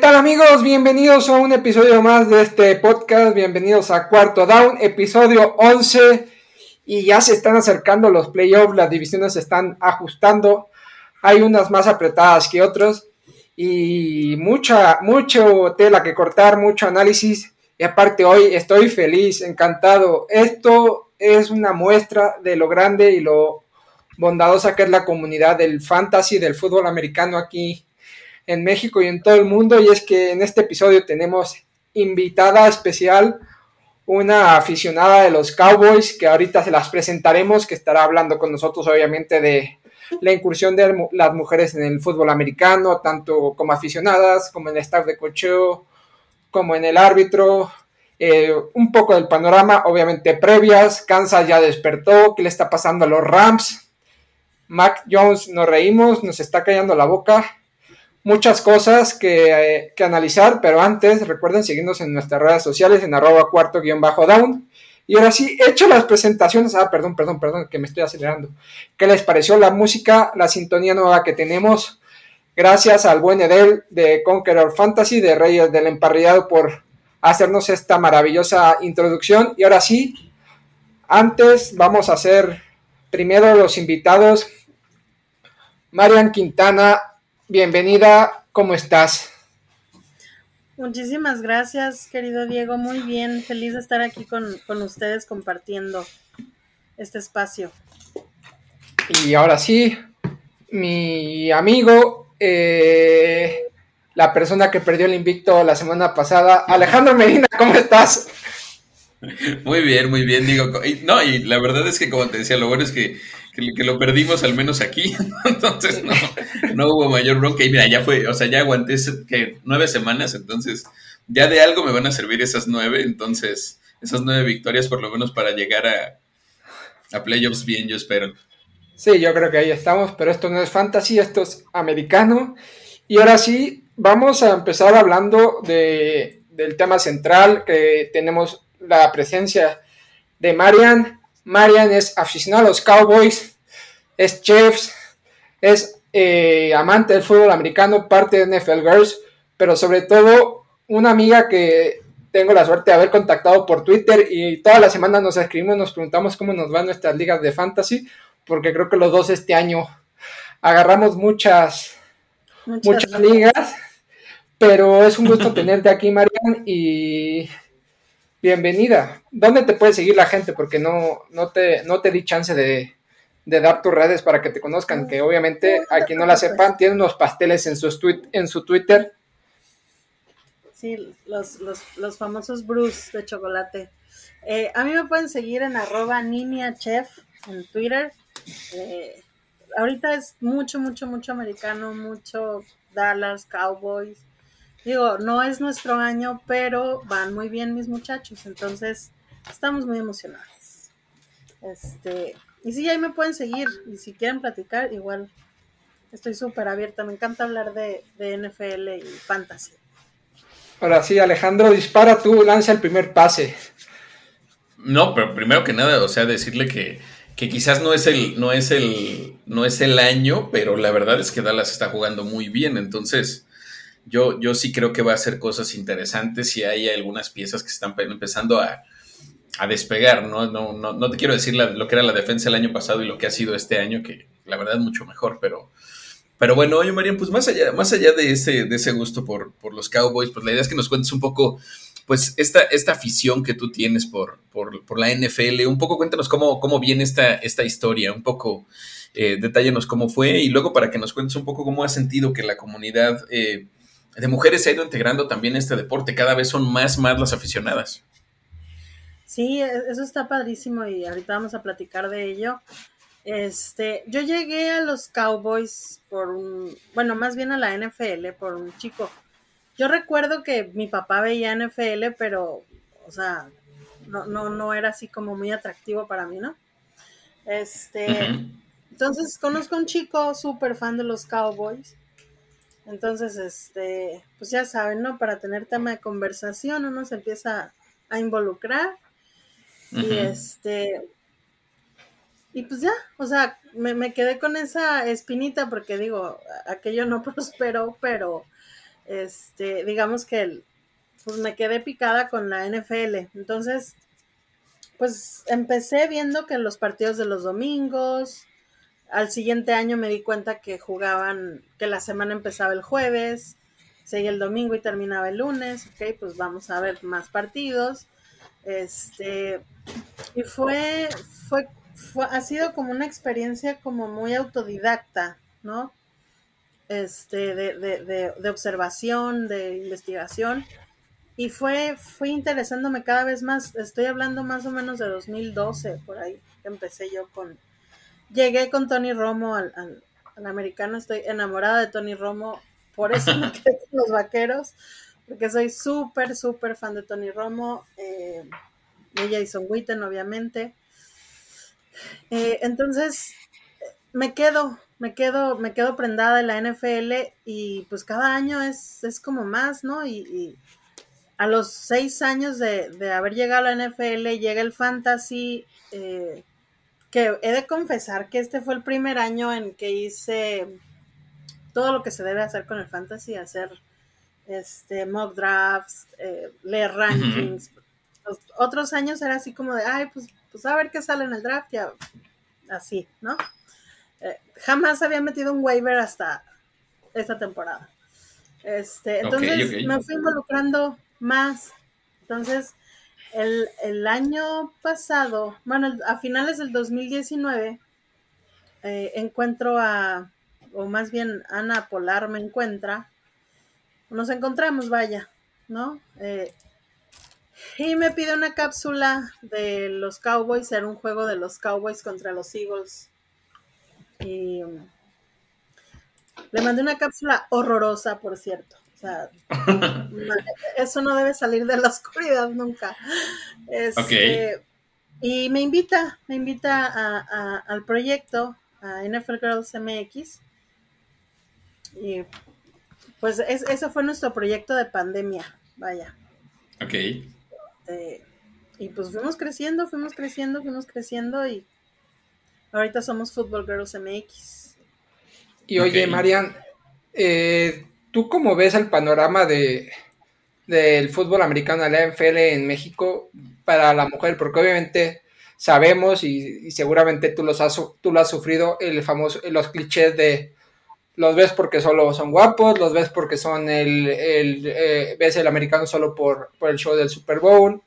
¿Qué tal amigos? Bienvenidos a un episodio más de este podcast, bienvenidos a Cuarto Down, episodio 11 y ya se están acercando los playoffs, las divisiones se están ajustando, hay unas más apretadas que otras. Y mucha, mucho tela que cortar, mucho análisis. Y aparte hoy estoy feliz, encantado. Esto es una muestra de lo grande y lo bondadosa que es la comunidad del fantasy, del fútbol americano aquí en México y en todo el mundo. Y es que en este episodio tenemos invitada especial, una aficionada de los Cowboys, que ahorita se las presentaremos, que estará hablando con nosotros obviamente de la incursión de las mujeres en el fútbol americano, tanto como aficionadas, como en el staff de cocheo, como en el árbitro, eh, un poco del panorama, obviamente previas, Kansas ya despertó, qué le está pasando a los Rams, Mac Jones nos reímos, nos está callando la boca, muchas cosas que, que, analizar, pero antes recuerden seguirnos en nuestras redes sociales en arroba cuarto guion bajo down. Y ahora sí, hecho las presentaciones, ah, perdón, perdón, perdón, que me estoy acelerando. ¿Qué les pareció la música, la sintonía nueva que tenemos? Gracias al buen Edel de Conqueror Fantasy, de Reyes del Emparrillado, por hacernos esta maravillosa introducción. Y ahora sí, antes vamos a hacer primero los invitados. Marian Quintana, bienvenida, ¿cómo estás? Muchísimas gracias, querido Diego. Muy bien, feliz de estar aquí con, con ustedes compartiendo este espacio. Y ahora sí, mi amigo, eh, la persona que perdió el invicto la semana pasada, Alejandro Medina, ¿cómo estás? Muy bien, muy bien, digo. no, y la verdad es que como te decía, lo bueno es que que, lo perdimos al menos aquí, entonces no, hubo mayor bronca. Y mira, ya fue, o sea, ya aguanté que nueve semanas, entonces ya de algo me van a servir esas nueve, entonces esas nueve victorias por lo menos para llegar a, a playoffs bien, yo espero. Sí, yo creo que ahí estamos, pero esto no es fantasy, esto es americano. Y ahora sí, vamos a empezar hablando de, del tema central, que tenemos la presencia de Marian, Marian es aficionado a los Cowboys, es chef, es eh, amante del fútbol americano, parte de NFL Girls, pero sobre todo una amiga que tengo la suerte de haber contactado por Twitter y toda la semana nos escribimos, nos preguntamos cómo nos van nuestras ligas de fantasy, porque creo que los dos este año agarramos muchas, muchas, muchas ligas, pero es un gusto tenerte aquí, Marian, y bienvenida. ¿Dónde te puede seguir la gente? Porque no, no, te, no te di chance de, dar tus redes para que te conozcan, que obviamente a quien no la sepan, tiene unos pasteles en su, tweet, en su Twitter. Sí, los, los, famosos Bruce de chocolate. Eh, a mí me pueden seguir en arroba chef en Twitter. Eh, ahorita es mucho, mucho, mucho americano, mucho Dallas, Cowboys. Digo, no es nuestro año, pero van muy bien mis muchachos, entonces estamos muy emocionados. Este, y sí, ahí me pueden seguir, y si quieren platicar, igual estoy súper abierta, me encanta hablar de, NFL y fantasy. Ahora sí, Alejandro, dispara tú, lanza el primer pase. No, pero primero que nada, o sea, decirle que, que quizás no es el, no es el, no es el año, pero la verdad es que Dallas está jugando muy bien, entonces yo, yo sí creo que va a hacer cosas interesantes y hay algunas piezas que están empezando a, despegar, ¿no? No, ¿no? no, te quiero decir lo que era la defensa el año pasado y lo que ha sido este año, que la verdad es mucho mejor, pero, pero bueno, oye, Marian, pues más allá, más allá de, ese, de ese gusto por, los Cowboys, pues la idea es que nos cuentes un poco, pues, esta, esta afición que tú tienes por, por, la NFL, un poco cuéntanos cómo, cómo viene esta, esta historia, un poco eh, cómo fue y luego para que nos cuentes un poco cómo has sentido que la comunidad... Eh, de mujeres se ha ido integrando también este deporte, cada vez son más, más las aficionadas. Sí, e, eso está padrísimo y ahorita vamos a platicar de ello. Este, yo llegué a los Cowboys por un, bueno, más bien a la NFL por un chico. Yo recuerdo que mi papá veía NFL, pero, o sea, no, no, no era así como muy atractivo para mí, ¿no? Este, entonces conozco a un chico súper fan de los Cowboys entonces, este, pues ya saben, ¿no? Para tener tema de conversación uno se empieza a involucrar y este, y pues ya, o sea, me, quedé con esa espinita porque digo, aquello no prosperó, pero este, digamos que pues me quedé picada con la NFL. Entonces, pues empecé viendo que los partidos de los domingos, al siguiente año me di cuenta que jugaban, que la semana empezaba el jueves, seguía el domingo y terminaba el lunes, ok, pues vamos a ver más partidos. Este, y fue, fue, fue, ha sido como una experiencia como muy autodidacta, ¿no? Este, de, de, de, observación, de investigación. Y fue, fue interesándome cada vez más. Estoy hablando más o menos de 2012, por ahí empecé yo con. Llegué con Tony Romo al, al, americano, estoy enamorada de Tony Romo, por eso me quedé con los vaqueros, porque soy súper, súper fan de Tony Romo, eh, de Jason Witten, obviamente. Eh, entonces, me quedo, me quedo, me quedo prendada en la NFL y pues cada año es, es como más, ¿no? Y, a los seis años de, haber llegado a la NFL llega el fantasy, eh, que he de confesar que este fue el primer año en que hice todo lo que se debe hacer con el fantasy, hacer este mock drafts, eh, leer rankings. otros años era así como de, ay, pues, pues a ver qué sale en el draft, ya así, ¿no? Eh, jamás había metido un waiver hasta esta temporada. Este, entonces me fui involucrando más. Entonces, el, el, año pasado, bueno, a finales del 2019, eh, encuentro a, o más bien Ana Polar me encuentra, nos encontramos, vaya, ¿no? Eh, y me pide una cápsula de los Cowboys, era un juego de los Cowboys contra los Eagles y um, le mandé una cápsula horrorosa, por cierto. O sea, eso no debe salir de la oscuridad nunca. Este, y me invita, me invita a, al proyecto, a NFL Girls MX. Y pues es, eso fue nuestro proyecto de pandemia, vaya. Ok. Este, y pues fuimos creciendo, fuimos creciendo, fuimos creciendo y Ahorita somos Football Girls MX. Y oye, Marian, eh, ¿tú cómo ves el panorama de del fútbol americano, la NFL en México para la mujer? Porque obviamente sabemos y, seguramente tú, los has, tú lo has sufrido, el famoso, los clichés de los ves porque solo son guapos, los ves porque son el, eh, ves el americano solo por, por el show del Super Bowl.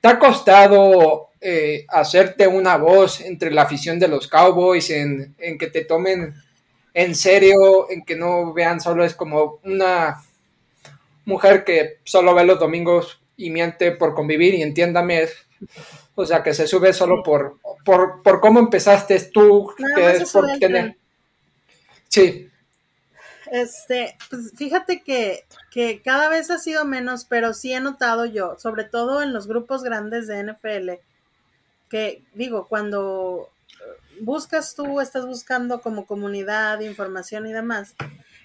¿Te ha costado eh, hacerte una voz entre la afición de los Cowboys, en, que te tomen en serio, en que no vean solo es como una mujer que solo ve los domingos y miente por convivir y entiéndame, o sea, que se sube solo por, por, cómo empezaste tú, por tener... Sí. Este, pues fíjate que, que, cada vez ha sido menos, pero sí he notado yo, sobre todo en los grupos grandes de NFL, que digo, cuando buscas tú, estás buscando como comunidad, información y demás,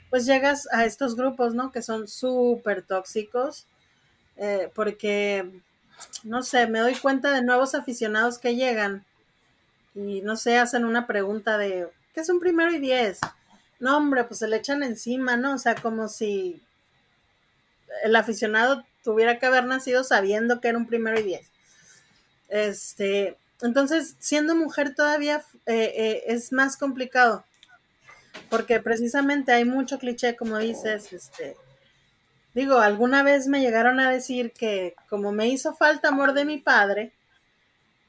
pues llegas a estos grupos, ¿no? Que son súper tóxicos, eh, porque, no sé, me doy cuenta de nuevos aficionados que llegan y, no sé, hacen una pregunta de, ¿qué es un primero y diez? No, hombre, pues se le echan encima, ¿no? O sea, como si el aficionado tuviera que haber nacido sabiendo que era un primero y diez. Este, entonces, siendo mujer todavía eh, eh, es más complicado, porque precisamente hay mucho cliché, como dices, este, digo, alguna vez me llegaron a decir que como me hizo falta amor de mi padre,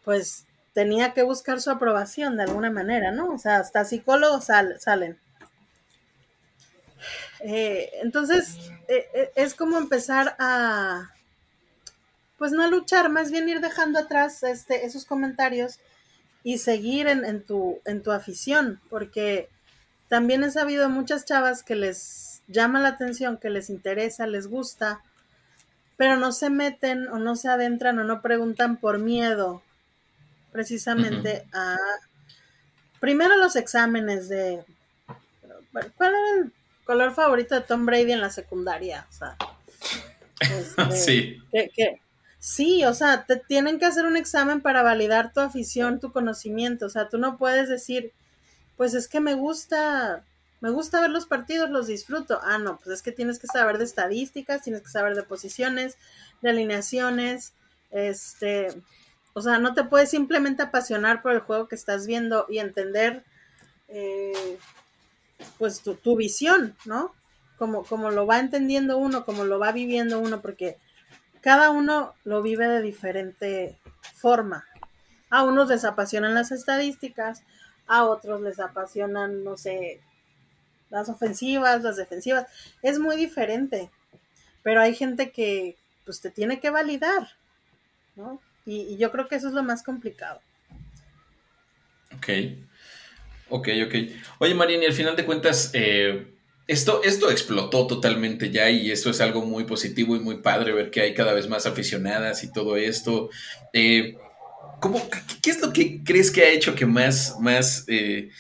pues tenía que buscar su aprobación de alguna manera, ¿no? O sea, hasta psicólogos salen. Eh, entonces, es como empezar a, pues no luchar, más bien ir dejando atrás este, esos comentarios y seguir en, tu, en tu afición, porque también he sabido muchas chavas que les llama la atención, que les interesa, les gusta, pero no se meten o no se adentran o no preguntan por miedo precisamente a primero los exámenes de ¿cuál era el color favorito de Tom Brady en la secundaria? O sea, este, sí. Sí, o sea, te tienen que hacer un examen para validar tu afición, tu conocimiento. O sea, tú no puedes decir, pues es que me gusta me gusta ver los partidos, los disfruto. Ah, no, pues es que tienes que saber de estadísticas, tienes que saber de posiciones, de alineaciones, este, o sea, no te puedes simplemente apasionar por el juego que estás viendo y entender, eh, pues, tu, tu, visión, ¿no? Como, como lo va entendiendo uno, como lo va viviendo uno, porque cada uno lo vive de diferente forma. A unos les apasionan las estadísticas, a otros les apasionan, no sé, las ofensivas, las defensivas, es muy diferente, pero hay gente que pues te tiene que validar, ¿no? Y, yo creo que eso es lo más complicado. Ok, ok, ok. Oye, Mariana, y al final de cuentas, eh, esto, esto explotó totalmente ya y esto es algo muy positivo y muy padre ver que hay cada vez más aficionadas y todo esto. Eh, ¿cómo, qué, es lo que crees que ha hecho que más, más eh,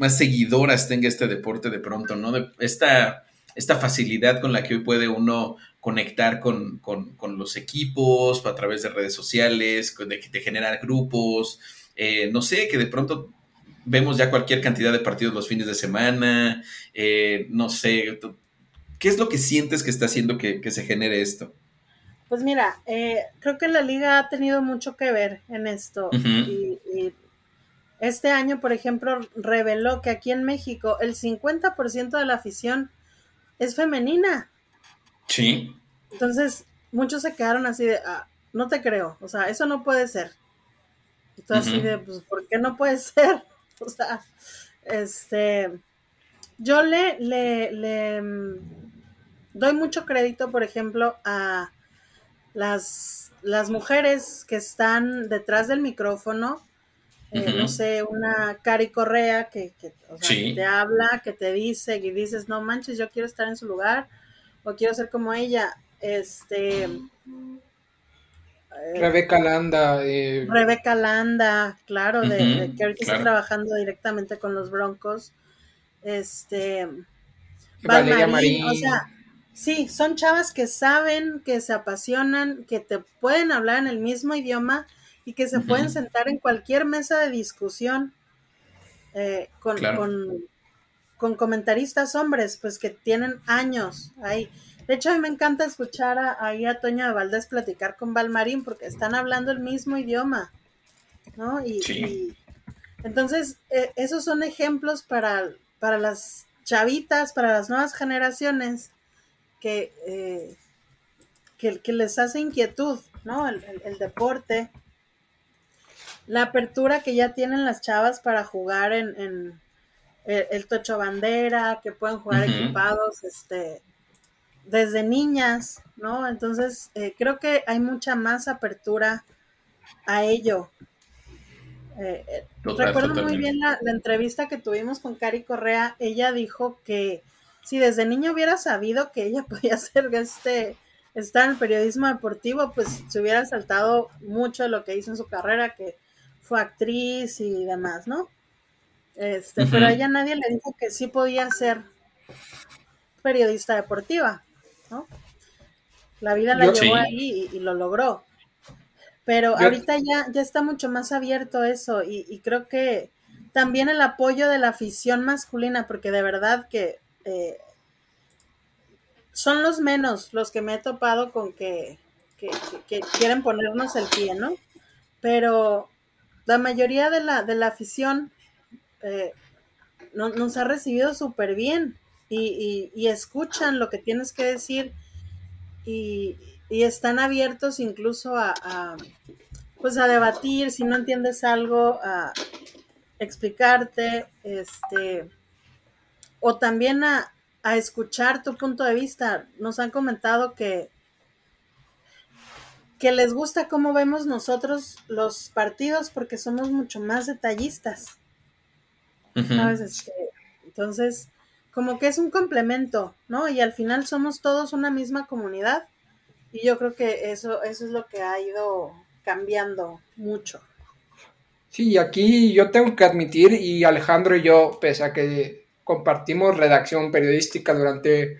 más seguidoras tenga este deporte de pronto, ¿no? esta, esta facilidad con la que hoy puede uno conectar con, los equipos a través de redes sociales, de, generar grupos, eh, no sé, que de pronto vemos ya cualquier cantidad de partidos los fines de semana, eh, no sé, ¿qué es lo que sientes que está haciendo que, se genere esto? Pues mira, eh, creo que la liga ha tenido mucho que ver en esto y, este año, por ejemplo, reveló que aquí en México el 50% de la afición es femenina. Sí. Entonces, muchos se quedaron así de, ah, no te creo, o sea, eso no puede ser. Y tú así de, pues, ¿por qué no puede ser? O sea, este, yo le, le, le mm, doy mucho crédito, por ejemplo, a las, las mujeres que están detrás del micrófono, eh, no sé, una Cari Correa que, te habla, que te dice y dices, no manches, yo quiero estar en su lugar o quiero ser como ella. Este. Eh, Rebeca Landa. Eh, Rebeca Landa, claro, de, que ahorita está trabajando directamente con los Broncos. Este. Valeria Marín, o sea, sí, son chavas que saben, que se apasionan, que te pueden hablar en el mismo idioma y que se pueden sentar en cualquier mesa de discusión eh, con, con, comentaristas hombres, pues que tienen años ahí. De hecho, a mí me encanta escuchar a, ahí a Toño de Valdés platicar con Valmarín porque están hablando el mismo idioma, ¿no? Y, entonces, eh, esos son ejemplos para, para las chavitas, para las nuevas generaciones que, eh, que, les hace inquietud, ¿no? el, el deporte la apertura que ya tienen las chavas para jugar en, el, tocho bandera, que pueden jugar equipados, este, desde niñas, ¿no? Entonces, eh, creo que hay mucha más apertura a ello. Eh, eh, recuerdo muy bien la, entrevista que tuvimos con Cari Correa. Ella dijo que si desde niño hubiera sabido que ella podía ser este, estar en el periodismo deportivo, pues se hubiera saltado mucho de lo que hizo en su carrera, que fue actriz y demás, ¿no? Este, pero a ella nadie le dijo que sí podía ser periodista deportiva, ¿no? La vida la llevó ahí y, lo logró. Pero ahorita ya, ya está mucho más abierto eso y, creo que también el apoyo de la afición masculina, porque de verdad que eh, son los menos los que me he topado con que, que quieren ponernos el pie, ¿no? Pero la mayoría de la, de la afición eh, nos ha recibido súper bien y, escuchan lo que tienes que decir y, están abiertos incluso a, pues a debatir si no entiendes algo, a explicarte, este, o también a, a escuchar tu punto de vista. Nos han comentado que que les gusta cómo vemos nosotros los partidos porque somos mucho más detallistas. Este, entonces, como que es un complemento, ¿no? Y al final somos todos una misma comunidad y yo creo que eso, eso es lo que ha ido cambiando mucho. Sí, aquí yo tengo que admitir, y Alejandro y yo, pese a que compartimos redacción periodística durante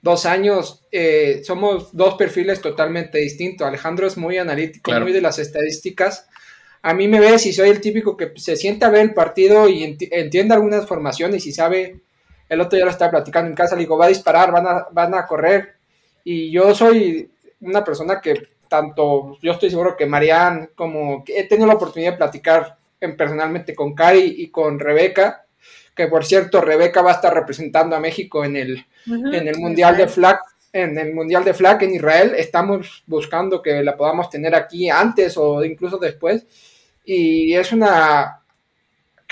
dos años, eh, somos dos perfiles totalmente distintos. Alejandro es muy analítico, muy de las estadísticas. A mí me ves y soy el típico que se sienta a ver el partido y entiende algunas formaciones y sabe el otro día lo estaba platicando en casa, le digo, va a disparar, van a, van a correr. Y yo soy una persona que tanto, yo estoy seguro que Marianne, como que he tenido la oportunidad de platicar en, personalmente con Cari y con Rebeca, que por cierto, Rebeca va a estar representando a México en el, en el Mundial de Flag, en el Mundial de Flag en Israel. Estamos buscando que la podamos tener aquí antes o incluso después. Y es una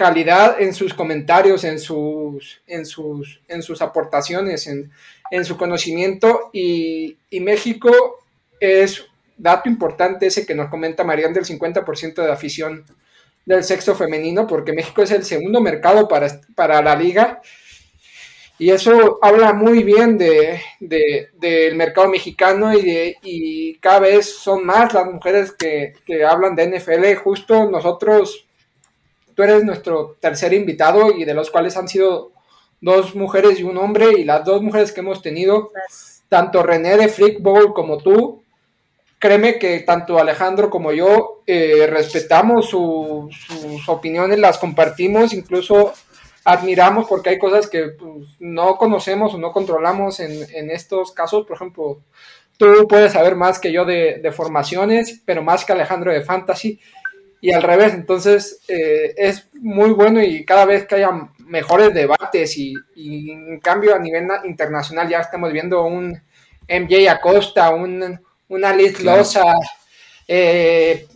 calidad en sus comentarios, en sus, en sus, en sus aportaciones, en, en su conocimiento. Y, México es, dato importante ese que nos comenta Marian, del 50% de afición del sexo femenino, porque México es el segundo mercado para, para la liga. Y eso habla muy bien de, del mercado mexicano y, de, y cada vez son más las mujeres que, que hablan de NFL. Justo nosotros, eres nuestro tercer invitado y de los cuales han sido dos mujeres y un hombre y las dos mujeres que hemos tenido, tanto René de Freak Bowl como tú, créeme que tanto Alejandro como yo eh, respetamos sus opiniones, las compartimos, incluso admiramos porque hay cosas que pues, no conocemos o no controlamos en, estos casos. Por ejemplo, tú puedes saber más que yo de, formaciones, pero más que Alejandro de fantasy. Y al revés, entonces eh, es muy bueno y cada vez que haya mejores debates y, y en cambio a nivel internacional ya estamos viendo un MJ Acosta, un una Liz Loza, eh,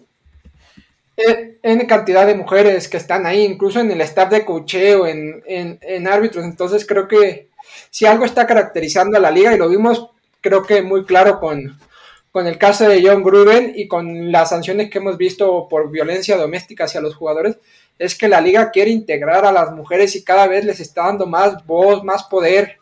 eh, en cantidad de mujeres que están ahí, incluso en el staff de cocheo, en, en, árbitros. Entonces creo que si algo está caracterizando a la liga, y lo vimos creo que muy claro con, con el caso de John Gruden y con las sanciones que hemos visto por violencia doméstica hacia los jugadores, es que la liga quiere integrar a las mujeres y cada vez les está dando más voz, más poder.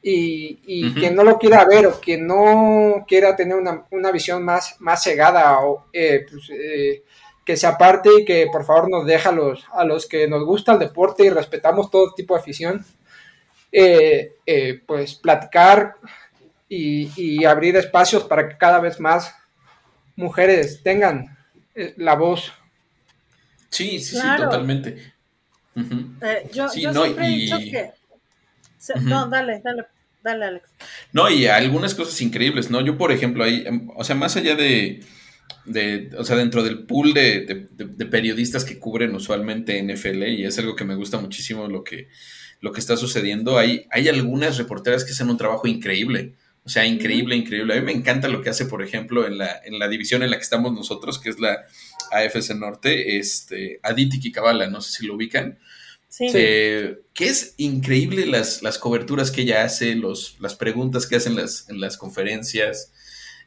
Y, quien no lo quiera ver o quien no quiera tener una, visión más, más cegada o eh, pues, eh, que se aparte y que por favor nos deja a los, a los que nos gusta el deporte y respetamos todo tipo de afición, eh, pues platicar y, abrir espacios para que cada vez más mujeres tengan la voz. Sí, sí, sí, totalmente. yo, siempre he dicho que... No, dale, dale. Dale, Alex. No, y algunas cosas increíbles, ¿no? Yo, por ejemplo, ahí, em, o sea, más allá de, de o sea, dentro del pool de, periodistas que cubren usualmente NFL, y es algo que me gusta muchísimo lo que, lo que está sucediendo, hay, hay algunas reporteras que hacen un trabajo increíble. O sea, increíble, increíble. A mí me encanta lo que hace, por ejemplo, en la, en la división en la que estamos nosotros, que es la AFC Norte, este, Aditi Kikabala, no sé si lo ubican. Eh, que es increíble las, las, coberturas que ella hace, los, las preguntas que hace en las, en las conferencias.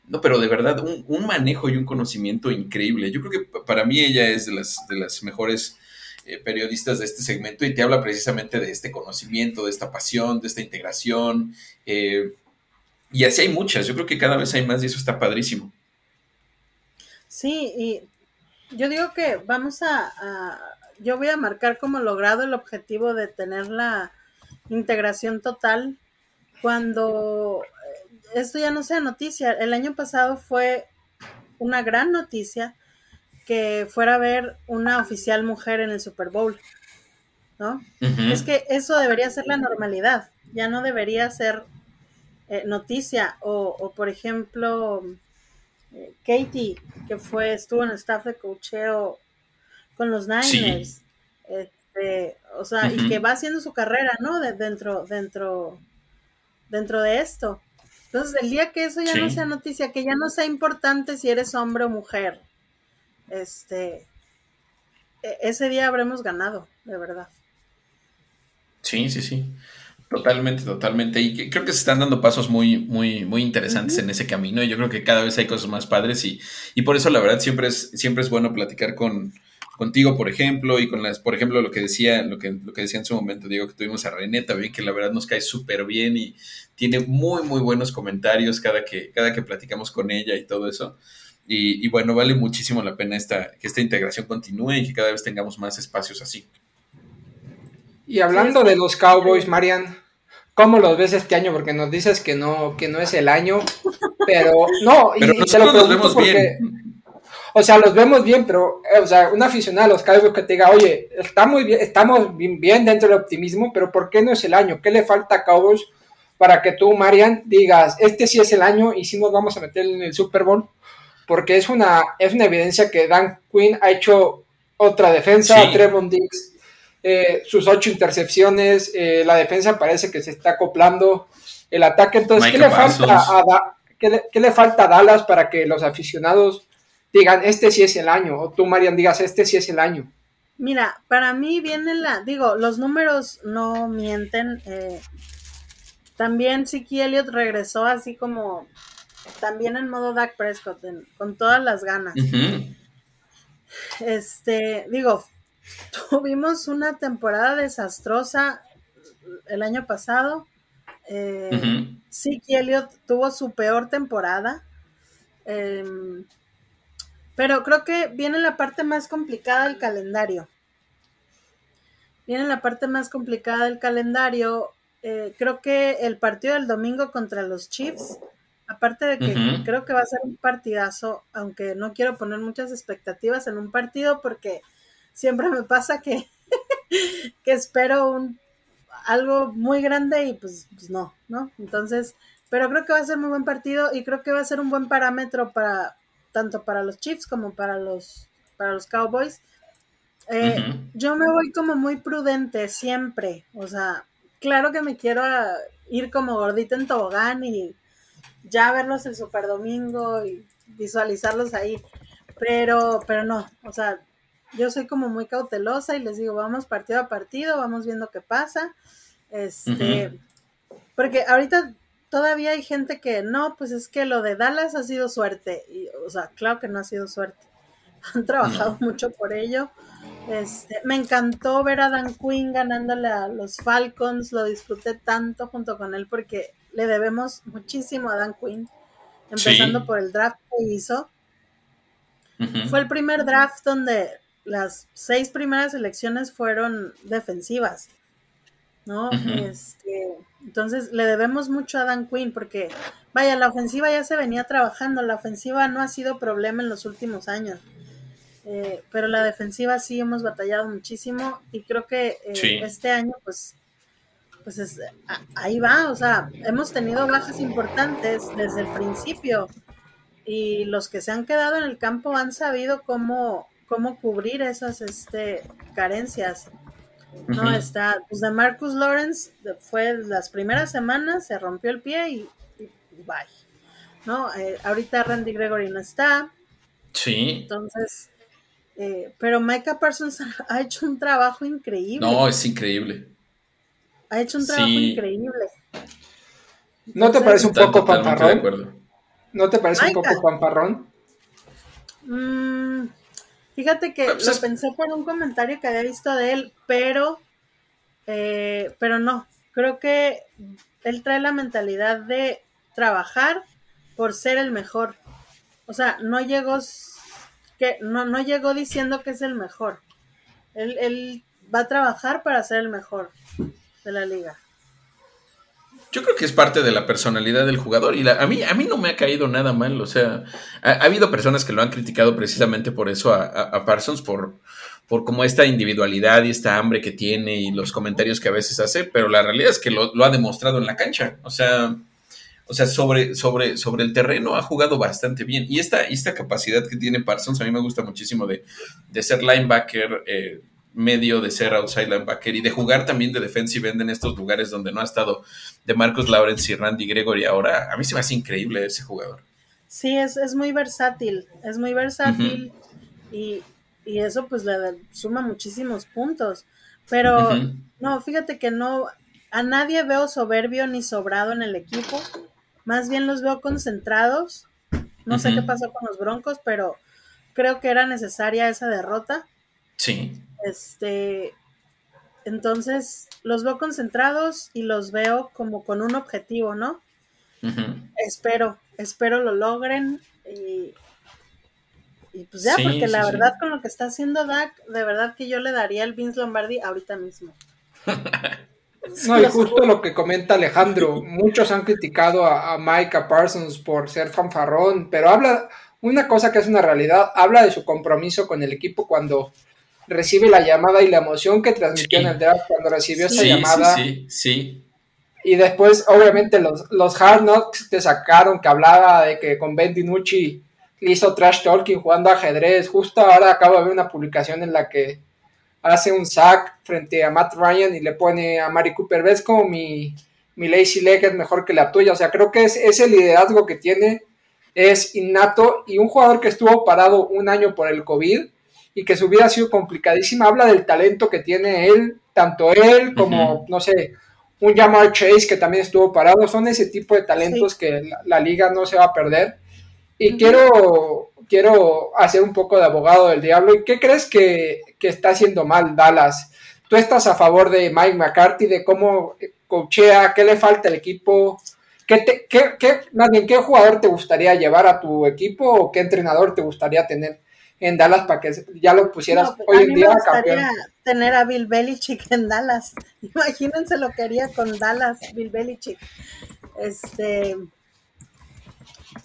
No, pero de verdad, un, manejo y un conocimiento increíble. Yo creo que para mí ella es de las, de las mejores eh, periodistas de este segmento y te habla precisamente de este conocimiento, de esta pasión, de esta integración. Eh, y así hay muchas. Yo creo que cada vez hay más y eso está padrísimo. Sí, y yo digo que vamos a yo voy a marcar como logrado el objetivo de tener la integración total cuando eh, esto ya no sea noticia. El año pasado fue una gran noticia que fuera a ver una oficial mujer en el Super Bowl, ¿no? Es que eso debería ser la normalidad, ya no debería ser eh, noticia. O, por ejemplo, eh, Katie, que fue, estuvo en el staff de cocheo con los Niners. Este, o sea, y que va haciendo su carrera, ¿no? De, dentro, dentro, dentro de esto. Entonces, el día que eso ya no sea noticia, que ya no sea importante si eres hombre o mujer, este, e, ese día habremos ganado, de verdad. Sí, sí, sí. Totalmente, totalmente. Y creo que se están dando pasos muy, muy, muy interesantes en ese camino. Y yo creo que cada vez hay cosas más padres. Y, y por eso, la verdad, siempre es, siempre es bueno platicar con, contigo, por ejemplo, y con las, por ejemplo, lo que decía, lo que, lo que decía en su momento, digo que tuvimos a René también, que la verdad nos cae súper bien y tiene muy, muy buenos comentarios cada que, cada que platicamos con ella y todo eso. Y, bueno, vale muchísimo la pena esta, que esta integración continúe y que cada vez tengamos más espacios así. Y hablando de los Cowboys, Marian, ¿cómo los ves este año? Porque nos dices que no, que no es el año, pero no, y, pero nosotros nos vemos bien o sea, los vemos bien, pero, eh, o sea, un aficionado a los Cowboys que te diga, oye, está muy bien, estamos bien, dentro del optimismo, pero ¿por qué no es el año? ¿Qué le falta a Cowboys para que tú, Marian, digas, este sí es el año y sí nos vamos a meter en el Super Bowl? Porque es una, es una evidencia que Dan Quinn ha hecho otra defensa, sí. Trevon Diggs, eh, sus ocho intercepciones, eh, la defensa parece que se está acoplando, el ataque, entonces, ¿qué le, falta a, ¿qué, le, falta a Dallas para que los aficionados digan, este sí es el año, o tú, Marian, digas, este sí es el año. Mira, para mí viene la, digo, los números no mienten. Eh, también Siki Elliott regresó así como, también en modo Dak Prescott, con todas las ganas. Este, digo, tuvimos una temporada desastrosa el año pasado. Eh, Siki Elliott tuvo su peor temporada. Eh, pero creo que viene la parte más complicada del calendario. Viene la parte más complicada del calendario. Eh, creo que el partido del domingo contra los Chiefs, aparte de que creo que va a ser un partidazo, aunque no quiero poner muchas expectativas en un partido porque siempre me pasa que, que espero un, algo muy grande y pues, pues no, ¿no? Entonces, pero creo que va a ser muy buen partido y creo que va a ser un buen parámetro para, tanto para los Chiefs como para los, para los Cowboys. Eh, yo me voy como muy prudente siempre, o sea, claro que me quiero ir como gordita en tobogán y ya verlos el Super Domingo y visualizarlos ahí, pero, pero no, o sea, yo soy como muy cautelosa y les digo, vamos partido a partido, vamos viendo qué pasa, este, porque ahorita todavía hay gente que no, pues es que lo de Dallas ha sido suerte. Y, o sea, claro que no ha sido suerte. Han trabajado mucho por ello. Este, me encantó ver a Dan Quinn ganándole a los Falcons. Lo disfruté tanto junto con él porque le debemos muchísimo a Dan Quinn. Empezando por el draft que hizo. Fue el primer draft donde las seis primeras elecciones fueron defensivas. ¿no? Este, entonces le debemos mucho a Dan Quinn porque, vaya, la ofensiva ya se venía trabajando, la ofensiva no ha sido problema en los últimos años, eh, pero la defensiva sí hemos batallado muchísimo y creo que eh, este año pues, pues es, ahí va, o sea, hemos tenido bajas importantes desde el principio y los que se han quedado en el campo han sabido cómo, cómo cubrir esas este, carencias. No, está, pues de Marcus Lawrence fue las primeras semanas, se rompió el pie y, bye. ¿No? Eh, ahorita Randy Gregory no está. Sí. Entonces, eh, pero Micah Parsons ha hecho un trabajo increíble. No, es increíble. Ha hecho un trabajo increíble. ¿No te parece un poco pamparrón? ¿No te parece un poco pamparrón? Mmm Fíjate que pues lo pensé por un comentario que había visto de él, pero, eh, pero no. Creo que él trae la mentalidad de trabajar por ser el mejor. O sea, no llegó que no, no llegó diciendo que es el mejor. Él, él va a trabajar para ser el mejor de la liga. Yo creo que es parte de la personalidad del jugador y a, mí, a mí no me ha caído nada mal. O sea, ha, habido personas que lo han criticado precisamente por eso a, Parsons, por, por como esta individualidad y esta hambre que tiene y los comentarios que a veces hace, pero la realidad es que lo, ha demostrado en la cancha. O sea, o sea sobre, sobre, sobre el terreno ha jugado bastante bien. Y esta, esta capacidad que tiene Parsons a mí me gusta muchísimo de, de ser linebacker. Eh, medio de ser outside linebacker y de jugar también de defensive end en estos lugares donde no ha estado de Marcus Lawrence y Randy Gregory ahora, a mí se me hace increíble ese jugador. Sí, es, es muy versátil, es muy versátil y, eso pues le suma muchísimos puntos. Pero no, fíjate que no, a nadie veo soberbio ni sobrado en el equipo, más bien los veo concentrados. No sé qué pasó con los Broncos, pero creo que era necesaria esa derrota. Sí. Este, entonces los veo concentrados y los veo como con un objetivo, ¿no? Espero, espero lo logren y, pues ya, porque la verdad con lo que está haciendo Dak, de verdad que yo le daría el Vince Lombardi ahorita mismo. No, y justo lo que comenta Alejandro, muchos han criticado a, a Micah Parsons por ser fanfarrón, pero habla, una cosa que es una realidad, habla de su compromiso con el equipo cuando recibe la llamada y la emoción que transmitió en el draft cuando recibió esa llamada. Sí, sí, sí. Y después, obviamente, los, los Hard Knocks te sacaron que hablaba de que con Ben DiNucci le hizo trash talking jugando ajedrez. Justo ahora acabo de ver una publicación en la que hace un sack frente a Matt Ryan y le pone a Mari Cooper, ves como mi, mi lazy leg es mejor que la tuya. O sea, creo que es ese liderazgo que tiene es innato y un jugador que estuvo parado un año por el COVID y que su vida ha sido complicadísima, habla del talento que tiene él, tanto él como, no sé, un Jamar Chase que también estuvo parado, son ese tipo de talentos que la, liga no se va a perder. Y quiero, quiero hacer un poco de abogado del diablo. ¿Y qué crees que, que está haciendo mal Dallas? ¿Tú estás a favor de Mike McCarthy, de cómo coachea, qué le falta al equipo? ¿Qué, qué, qué, más bien, ¿qué jugador te gustaría llevar a tu equipo o qué entrenador te gustaría tener en Dallas para que ya lo pusieras pues, hoy en día me gustaría tener a Bill Belichick en Dallas. Imagínense lo que haría con Dallas, Bill Belichick. Este,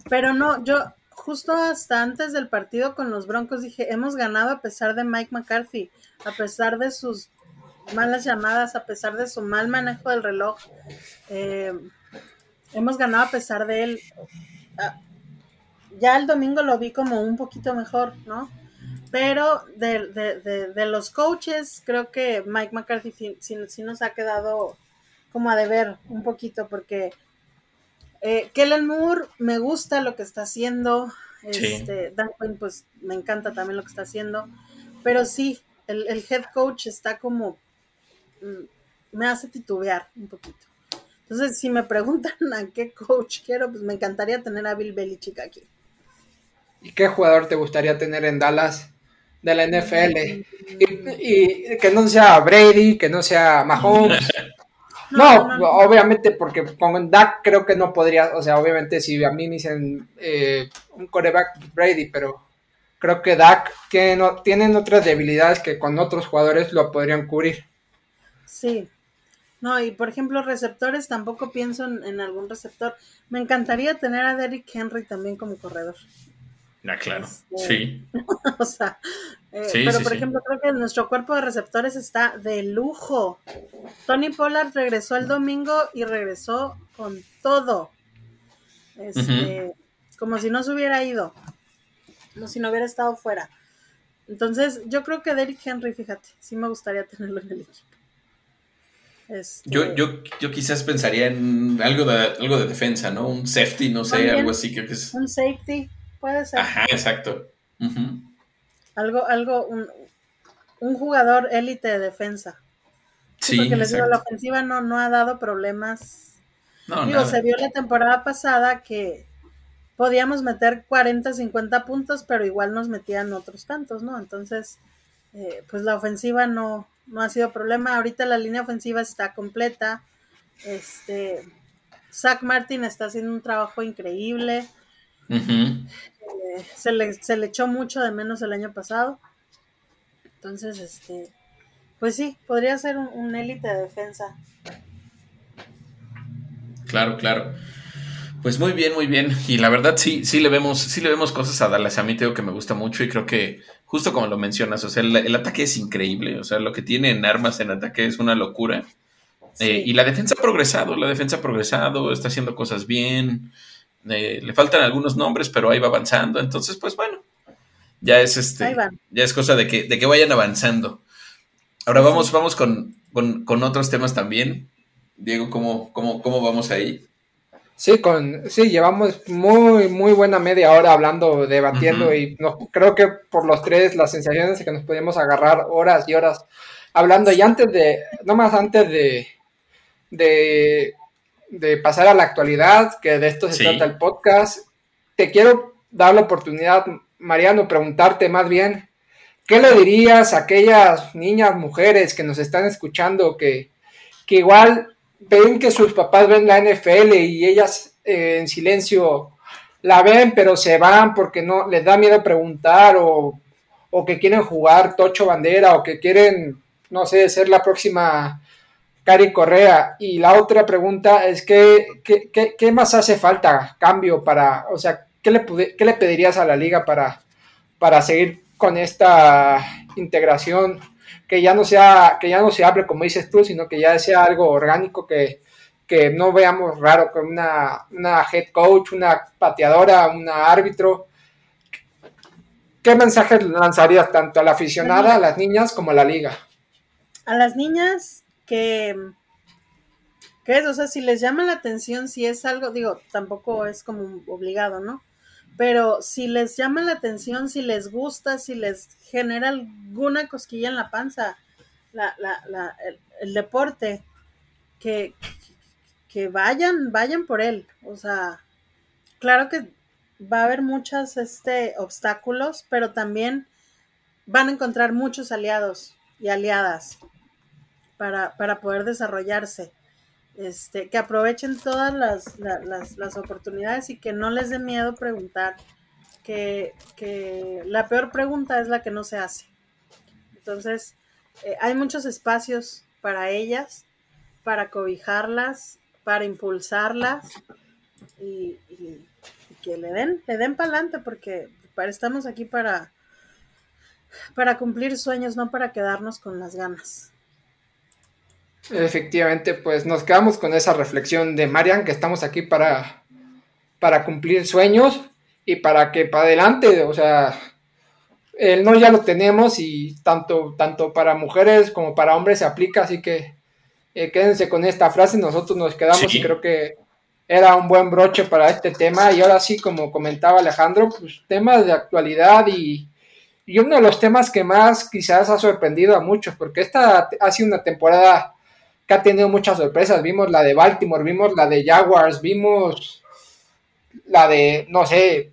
pero no, yo justo hasta antes del partido con los Broncos dije, hemos ganado a pesar de Mike McCarthy, a pesar de sus malas llamadas, a pesar de su mal manejo del reloj. Eh, hemos ganado a pesar de él. Ah, ya el domingo lo vi como un poquito mejor, ¿no? Pero de, los coaches, creo que Mike McCarthy sí, nos ha quedado como a deber un poquito, porque eh, Kellen Moore me gusta lo que está haciendo. Este, Dan Quinn, pues me encanta también lo que está haciendo. Pero sí, el, el head coach está como. Mm, me hace titubear un poquito. Entonces, si me preguntan a qué coach quiero, pues me encantaría tener a Bill Belichick aquí. ¿Y qué jugador te gustaría tener en Dallas de la NFL? Y, que no sea Brady, que no sea Mahomes. No, obviamente porque con Dak creo que no podría, o sea, obviamente si a mí me dicen eh, un coreback Brady, pero creo que Dak tiene, tienen otras debilidades que con otros jugadores lo podrían cubrir. Sí, no, y por ejemplo, receptores, tampoco pienso en, algún receptor. Me encantaría tener a Derrick Henry también como corredor. Ah, claro, este, sí. o sea, eh, pero por ejemplo, creo que nuestro cuerpo de receptores está de lujo. Tony Pollard regresó el domingo y regresó con todo. Este, Como si no se hubiera ido. Como si no hubiera estado fuera. Entonces, yo creo que Derrick Henry, fíjate, sí me gustaría tenerlo en el equipo. Este, yo, yo, yo quizás pensaría en algo de, algo de defensa, ¿no? Un safety, no sé, algo así. que es... Un safety, puede ser. Ajá, exacto. Algo, algo, un, un jugador élite de defensa. Sí, porque les digo, la ofensiva no, no ha dado problemas. No, digo, se vio la temporada pasada que podíamos meter 40, 50 puntos, pero igual nos metían otros tantos, ¿no? Entonces, eh, pues la ofensiva no, no ha sido problema. Ahorita la línea ofensiva está completa. Este, Zach Martin está haciendo un trabajo increíble. Eh, se, le, se, le, echó mucho de menos el año pasado. Entonces, este, pues sí, podría ser un élite de defensa. Claro, claro. Pues muy bien, muy bien. Y la verdad sí, sí le vemos, sí le vemos cosas a Dallas. A mí tengo que me gusta mucho y creo que, justo como lo mencionas, o sea, el, ataque es increíble. O sea, lo que tiene en armas en ataque es una locura. Eh, y la defensa ha progresado, la defensa ha progresado, está haciendo cosas bien. Eh, le faltan algunos nombres, pero ahí va avanzando. Entonces, pues bueno, ya es este, ya es cosa de que, de que vayan avanzando. Ahora vamos, vamos con, con, otros temas también. Diego, ¿cómo, cómo, cómo vamos ahí? Sí, con, sí, llevamos muy, muy buena media hora hablando, debatiendo y creo que por los tres las sensaciones es que nos podemos agarrar horas y horas hablando y antes de, no más antes de, de, de pasar a la actualidad, que de esto se trata el podcast, te quiero dar la oportunidad, Mariano, preguntarte más bien, ¿qué le dirías a aquellas niñas, mujeres que nos están escuchando que, que igual ven que sus papás ven la NFL y ellas eh, en silencio la ven, pero se van porque no les da miedo preguntar o, que quieren jugar tocho bandera o que quieren, no sé, ser la próxima Cari Correa. Y la otra pregunta es que, ¿qué, más hace falta cambio para, o sea, ¿qué le, qué le pedirías a la liga para, para seguir con esta integración? Que ya no sea, que ya no se hable como dices tú, sino que ya sea algo orgánico que, que no veamos raro con una, una head coach, una pateadora, una árbitro. ¿Qué mensaje lanzarías tanto a la aficionada, a las niñas, como a la liga? A las niñas que, que es, o sea, si les llama la atención, si es algo, digo, tampoco es como obligado, ¿no? Pero si les llama la atención, si les gusta, si les genera alguna cosquilla en la panza, la, la, el, el, deporte, que, que vayan, vayan por él. O sea, claro que va a haber muchos este, obstáculos, pero también van a encontrar muchos aliados y aliadas para, para poder desarrollarse. Este, que aprovechen todas las, las, las, oportunidades y que no les dé miedo preguntar, que, que, la peor pregunta es la que no se hace. Entonces, eh, hay muchos espacios para ellas, para cobijarlas, para impulsarlas y, y, que le den, le den para adelante porque estamos aquí para, para cumplir sueños, no para quedarnos con las ganas. Efectivamente, pues nos quedamos con esa reflexión de Marian, que estamos aquí para, para cumplir sueños y para que para adelante, o sea, el no ya lo tenemos y tanto, tanto para mujeres como para hombres se aplica, así que eh, quédense con esta frase, nosotros nos quedamos sí. y creo que era un buen broche para este tema. Y ahora sí, como comentaba Alejandro, pues temas de actualidad y, y uno de los temas que más quizás ha sorprendido a muchos, porque esta ha sido una temporada que ha tenido muchas sorpresas. Vimos la de Baltimore, vimos la de Jaguars, vimos la de, no sé,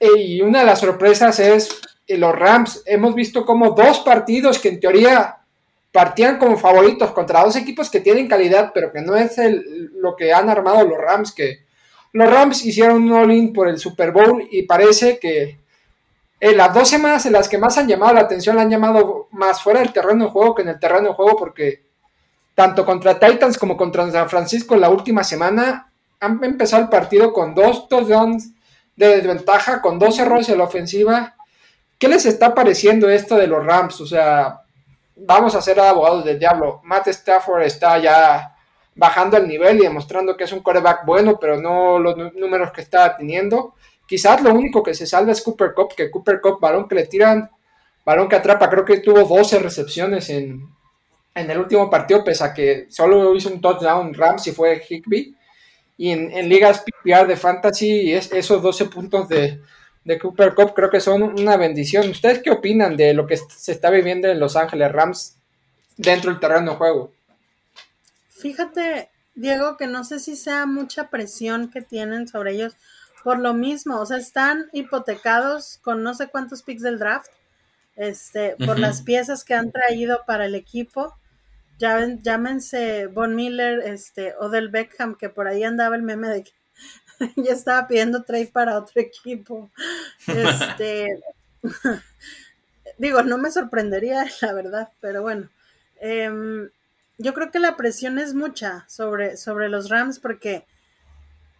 y una de las sorpresas es los Rams. Hemos visto como dos partidos que en teoría partían como favoritos contra dos equipos que tienen calidad, pero que no es el, lo que han armado los Rams, que los Rams hicieron un all-in por el Super Bowl y parece que en las dos semanas en las que más han llamado la atención, la han llamado más fuera del terreno de juego que en el terreno de juego, porque tanto contra Titans como contra San Francisco la última semana han empezado el partido con dos touchdowns de desventaja, con dos errores en la ofensiva. ¿Qué les está pareciendo esto de los Rams? O sea, vamos a ser abogados del diablo. Matt Stafford está ya bajando el nivel y demostrando que es un quarterback bueno, pero no los números que está teniendo. Quizás lo único que se salva es Cooper Cup, que Cooper Cup, balón que le tiran, balón que atrapa, creo que tuvo 12 recepciones en, en el último partido, pese a que solo hizo un touchdown Rams y fue Higby. Y en, en ligas PPR de fantasy, es, esos 12 puntos de, de Cooper Cup creo que son una bendición. ¿Ustedes qué opinan de lo que se está viviendo en Los Ángeles Rams dentro del terreno de juego? Fíjate, Diego, que no sé si sea mucha presión que tienen sobre ellos por lo mismo, o sea, están hipotecados con no sé cuántos picks del draft, este, por uh -huh. las piezas que han traído para el equipo. Llámense Von Miller, este, Odell Beckham, que por ahí andaba el meme de que ya estaba pidiendo trade para otro equipo. Este, digo, no me sorprendería, la verdad, pero bueno. Eh, yo creo que la presión es mucha sobre, sobre los Rams porque,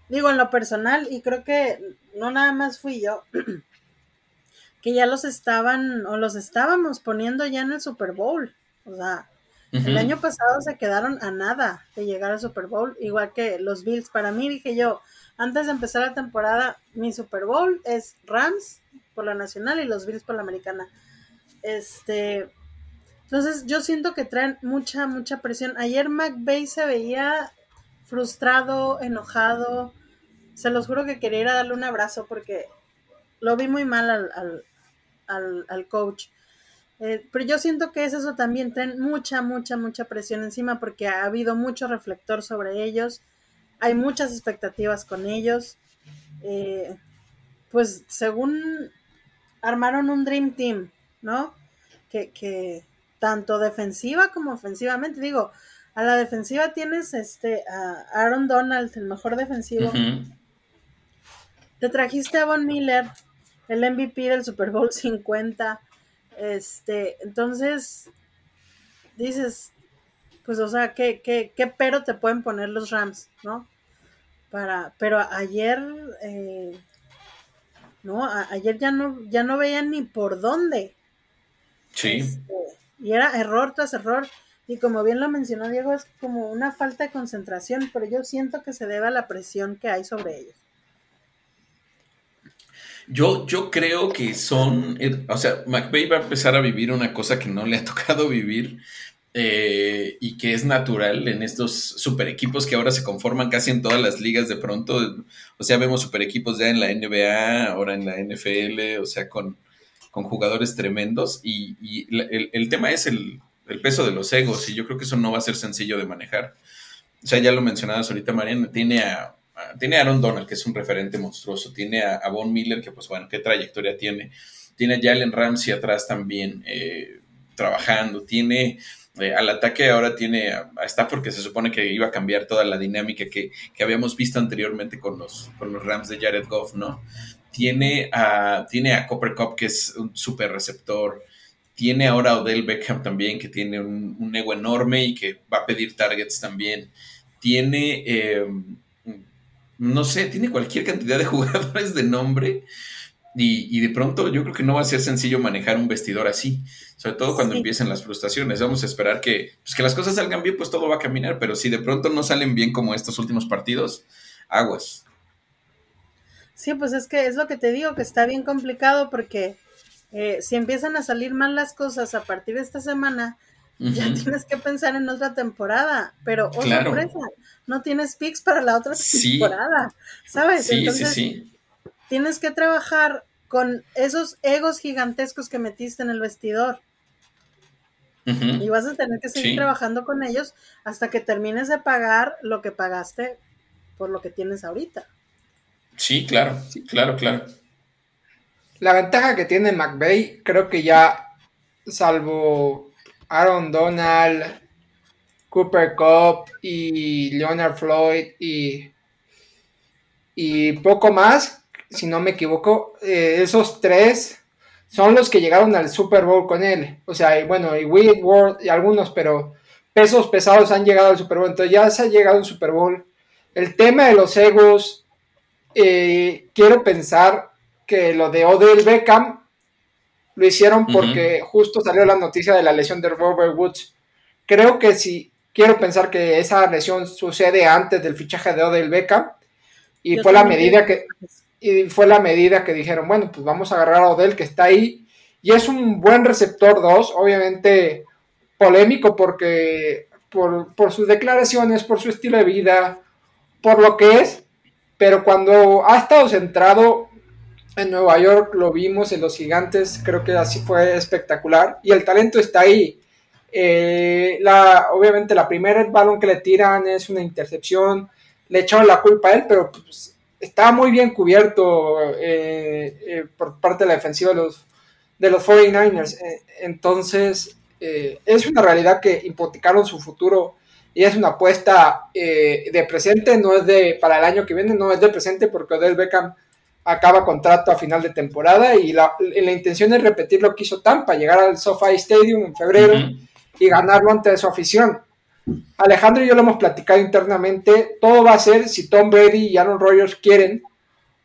digo, en lo personal, y creo que no nada más fui yo, que ya los estaban, o los estábamos poniendo ya en el Super Bowl. O sea, uh -huh. el año pasado se quedaron a nada de llegar al Super Bowl, igual que los Bills. Para mí, dije yo, antes de empezar la temporada, mi Super Bowl es Rams por la nacional y los Bills por la americana. Este, entonces yo siento que traen mucha, mucha presión. Ayer McVeigh se veía frustrado, enojado. Se los juro que quería ir a darle un abrazo porque lo vi muy mal al, al, al, al coach. Eh, pero yo siento que es eso también, traen mucha, mucha, mucha presión encima porque ha habido mucho reflector sobre ellos hay muchas expectativas con ellos. Eh, pues según armaron un Dream Team, ¿no? Que, que, tanto defensiva como ofensivamente, digo, a la defensiva tienes este a Aaron Donald, el mejor defensivo. Uh -huh. Te trajiste a Von Miller, el MVP del Super Bowl 50. Este, entonces dices, pues o sea, ¿qué, qué, qué pero te pueden poner los Rams, ¿no? Para, pero ayer, eh, ¿no? ayer ya no, ya no veían ni por dónde. Sí. Este, y era error tras error. Y como bien lo mencionó Diego, es como una falta de concentración, pero yo siento que se debe a la presión que hay sobre ellos. Yo, yo creo que son, eh, o sea, McVeigh va a empezar a vivir una cosa que no le ha tocado vivir eh, y que es natural en estos super equipos que ahora se conforman casi en todas las ligas de pronto. O sea, vemos super equipos ya en la NBA, ahora en la NFL, o sea, con, con jugadores tremendos. Y, el, tema es el, el, peso de los egos, y yo creo que eso no va a ser sencillo de manejar. O sea, ya lo mencionabas ahorita, Mariana, tiene a, tiene a Aaron Donald, que es un referente monstruoso, tiene a, Von Miller, que pues bueno, qué trayectoria tiene, tiene a Jalen Ramsey atrás también eh, trabajando, tiene eh, al ataque ahora tiene a, Stafford, que se supone que iba a cambiar toda la dinámica que, habíamos visto anteriormente con los, con los Rams de Jared Goff, ¿no? Tiene a, tiene a Copper Cup, que es un super receptor, tiene ahora a Odell Beckham también, que tiene un, ego enorme y que va a pedir targets también. Tiene, eh, no sé, tiene cualquier cantidad de jugadores de nombre. Y, de pronto yo creo que no va a ser sencillo manejar un vestidor así, sobre todo cuando empiecen las frustraciones. Vamos a esperar que, pues, que las cosas salgan bien, pues todo va a caminar, pero si de pronto no salen bien como estos últimos partidos, aguas. Sí, pues es que es lo que te digo, que está bien complicado porque eh, si empiezan a salir mal las cosas a partir de esta semana, ya tienes que pensar en otra temporada, pero oh sorpresa, no tienes picks para la otra temporada, ¿sabes? Sí, sí, sí. Tienes que trabajar con esos egos gigantescos que metiste en el vestidor. Y vas a tener que seguir trabajando con ellos hasta que termines de pagar lo que pagaste por lo que tienes ahorita. Sí, claro, claro, claro. La ventaja que tiene McVeigh, creo que ya, salvo Aaron Donald, Cooper Cup y Leonard Floyd y, y poco más, si no me equivoco, eh, esos tres son los que llegaron al Super Bowl con él. O sea, y bueno, y Whitworth y algunos, pero pesos pesados han llegado al Super Bowl. Entonces ya se ha llegado al Super Bowl. El tema de los egos, eh, quiero pensar que lo de Odell Beckham lo hicieron porque justo salió la noticia de la lesión de Robert Woods. Creo que si quiero pensar que esa lesión sucede antes del fichaje de Odell Beckham y fue la medida que y fue la medida que dijeron, bueno, pues vamos a agarrar a Odell que está ahí y es un buen receptor 2, obviamente polémico porque por, por, sus declaraciones, por su estilo de vida, por lo que es, pero cuando ha estado centrado en Nueva York, lo vimos en los gigantes, creo que así fue espectacular y el talento está ahí. Eh, la, obviamente la primera balón que le tiran es una intercepción, le echaron la culpa a él, pero pues, estaba muy bien cubierto eh, eh, por parte de la defensiva de los, de los 49ers. Eh, entonces, es una realidad que hipotecaron su futuro y es una apuesta de presente, no es de para el año que viene, no es de presente porque Odell Beckham acaba contrato a final de temporada y la, la intención es repetir lo que hizo Tampa, llegar al SoFi Stadium en febrero y ganarlo ante su afición. Alejandro y yo lo hemos platicado internamente. Todo va a ser si Tom Brady y Aaron Rodgers quieren,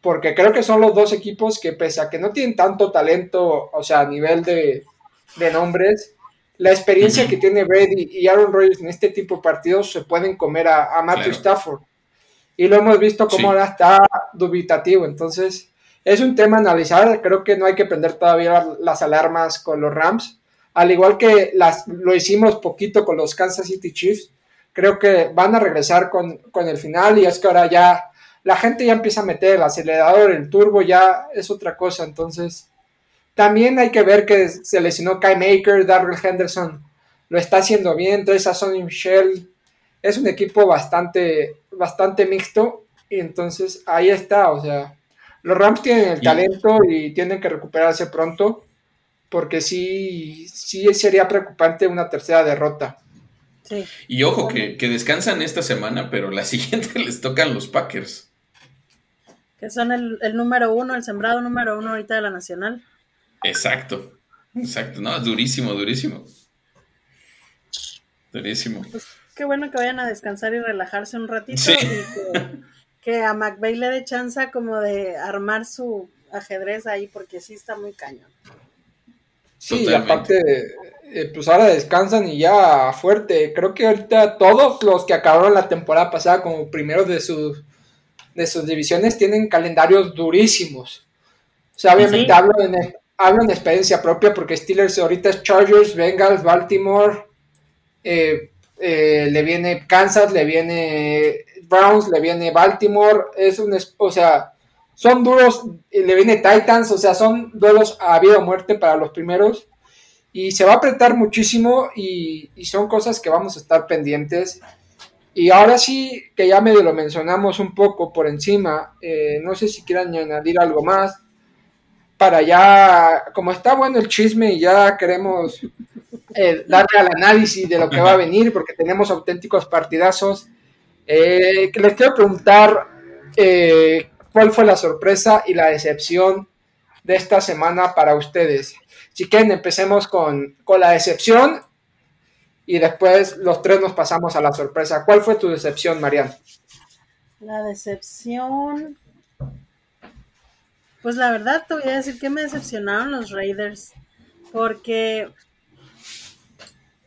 porque creo que son los dos equipos que, pese a que no tienen tanto talento, o sea, a nivel de, nombres, la experiencia que tiene Brady y Aaron Rodgers en este tipo de partidos se pueden comer a, Matthew Stafford. Y lo hemos visto como ahora está dubitativo. Entonces, es un tema a analizar. Creo que no hay que prender todavía las alarmas con los Rams al igual que las, lo hicimos poquito con los Kansas City Chiefs, creo que van a regresar con, el final y es que ahora ya la gente ya empieza a meter el acelerador, el turbo, ya es otra cosa. Entonces, también hay que ver que se lesionó Kai Maker, Darrell Henderson lo está haciendo bien, entonces a Sonny Michel es un equipo bastante, bastante mixto y entonces ahí está, o sea, los Rams tienen el talento y tienen que recuperarse pronto porque sí, sí sería preocupante una tercera derrota. Sí. Y ojo, que, descansan esta semana, pero la siguiente les tocan los Packers. Que son el, número uno, el sembrado número uno ahorita de la Nacional. Exacto, exacto. No, durísimo, durísimo. Durísimo. Qué bueno que vayan a descansar y relajarse un ratito y que, que a McVeigh le dé chance como de armar su ajedrez ahí porque sí está muy cañón. Sí, y aparte, eh, pues ahora descansan y ya fuerte. Creo que ahorita todos los que acabaron la temporada pasada como primeros de sus, de sus divisiones tienen calendarios durísimos. O sea, obviamente hablo, en, hablo en experiencia propia porque Steelers ahorita es Chargers, Bengals, Baltimore, eh, eh, le viene Kansas, le viene Browns, le viene Baltimore. Es un, o sea, son duros, le viene Titans, o sea, son duelos a vida o muerte para los primeros. Y se va a apretar muchísimo y, son cosas que vamos a estar pendientes. Y ahora sí, que ya medio lo mencionamos un poco por encima, eh, no sé si quieran añadir algo más. Para ya, como está bueno el chisme y ya queremos eh, darle al análisis de lo que va a venir, porque tenemos auténticos partidazos, eh, les quiero preguntar eh, ¿Cuál fue la sorpresa y la decepción de esta semana para ustedes? Si quieren, empecemos con, la decepción y después los tres nos pasamos a la sorpresa. ¿Cuál fue tu decepción, Mariana? La decepción. Pues la verdad te voy a decir que me decepcionaron los Raiders. Porque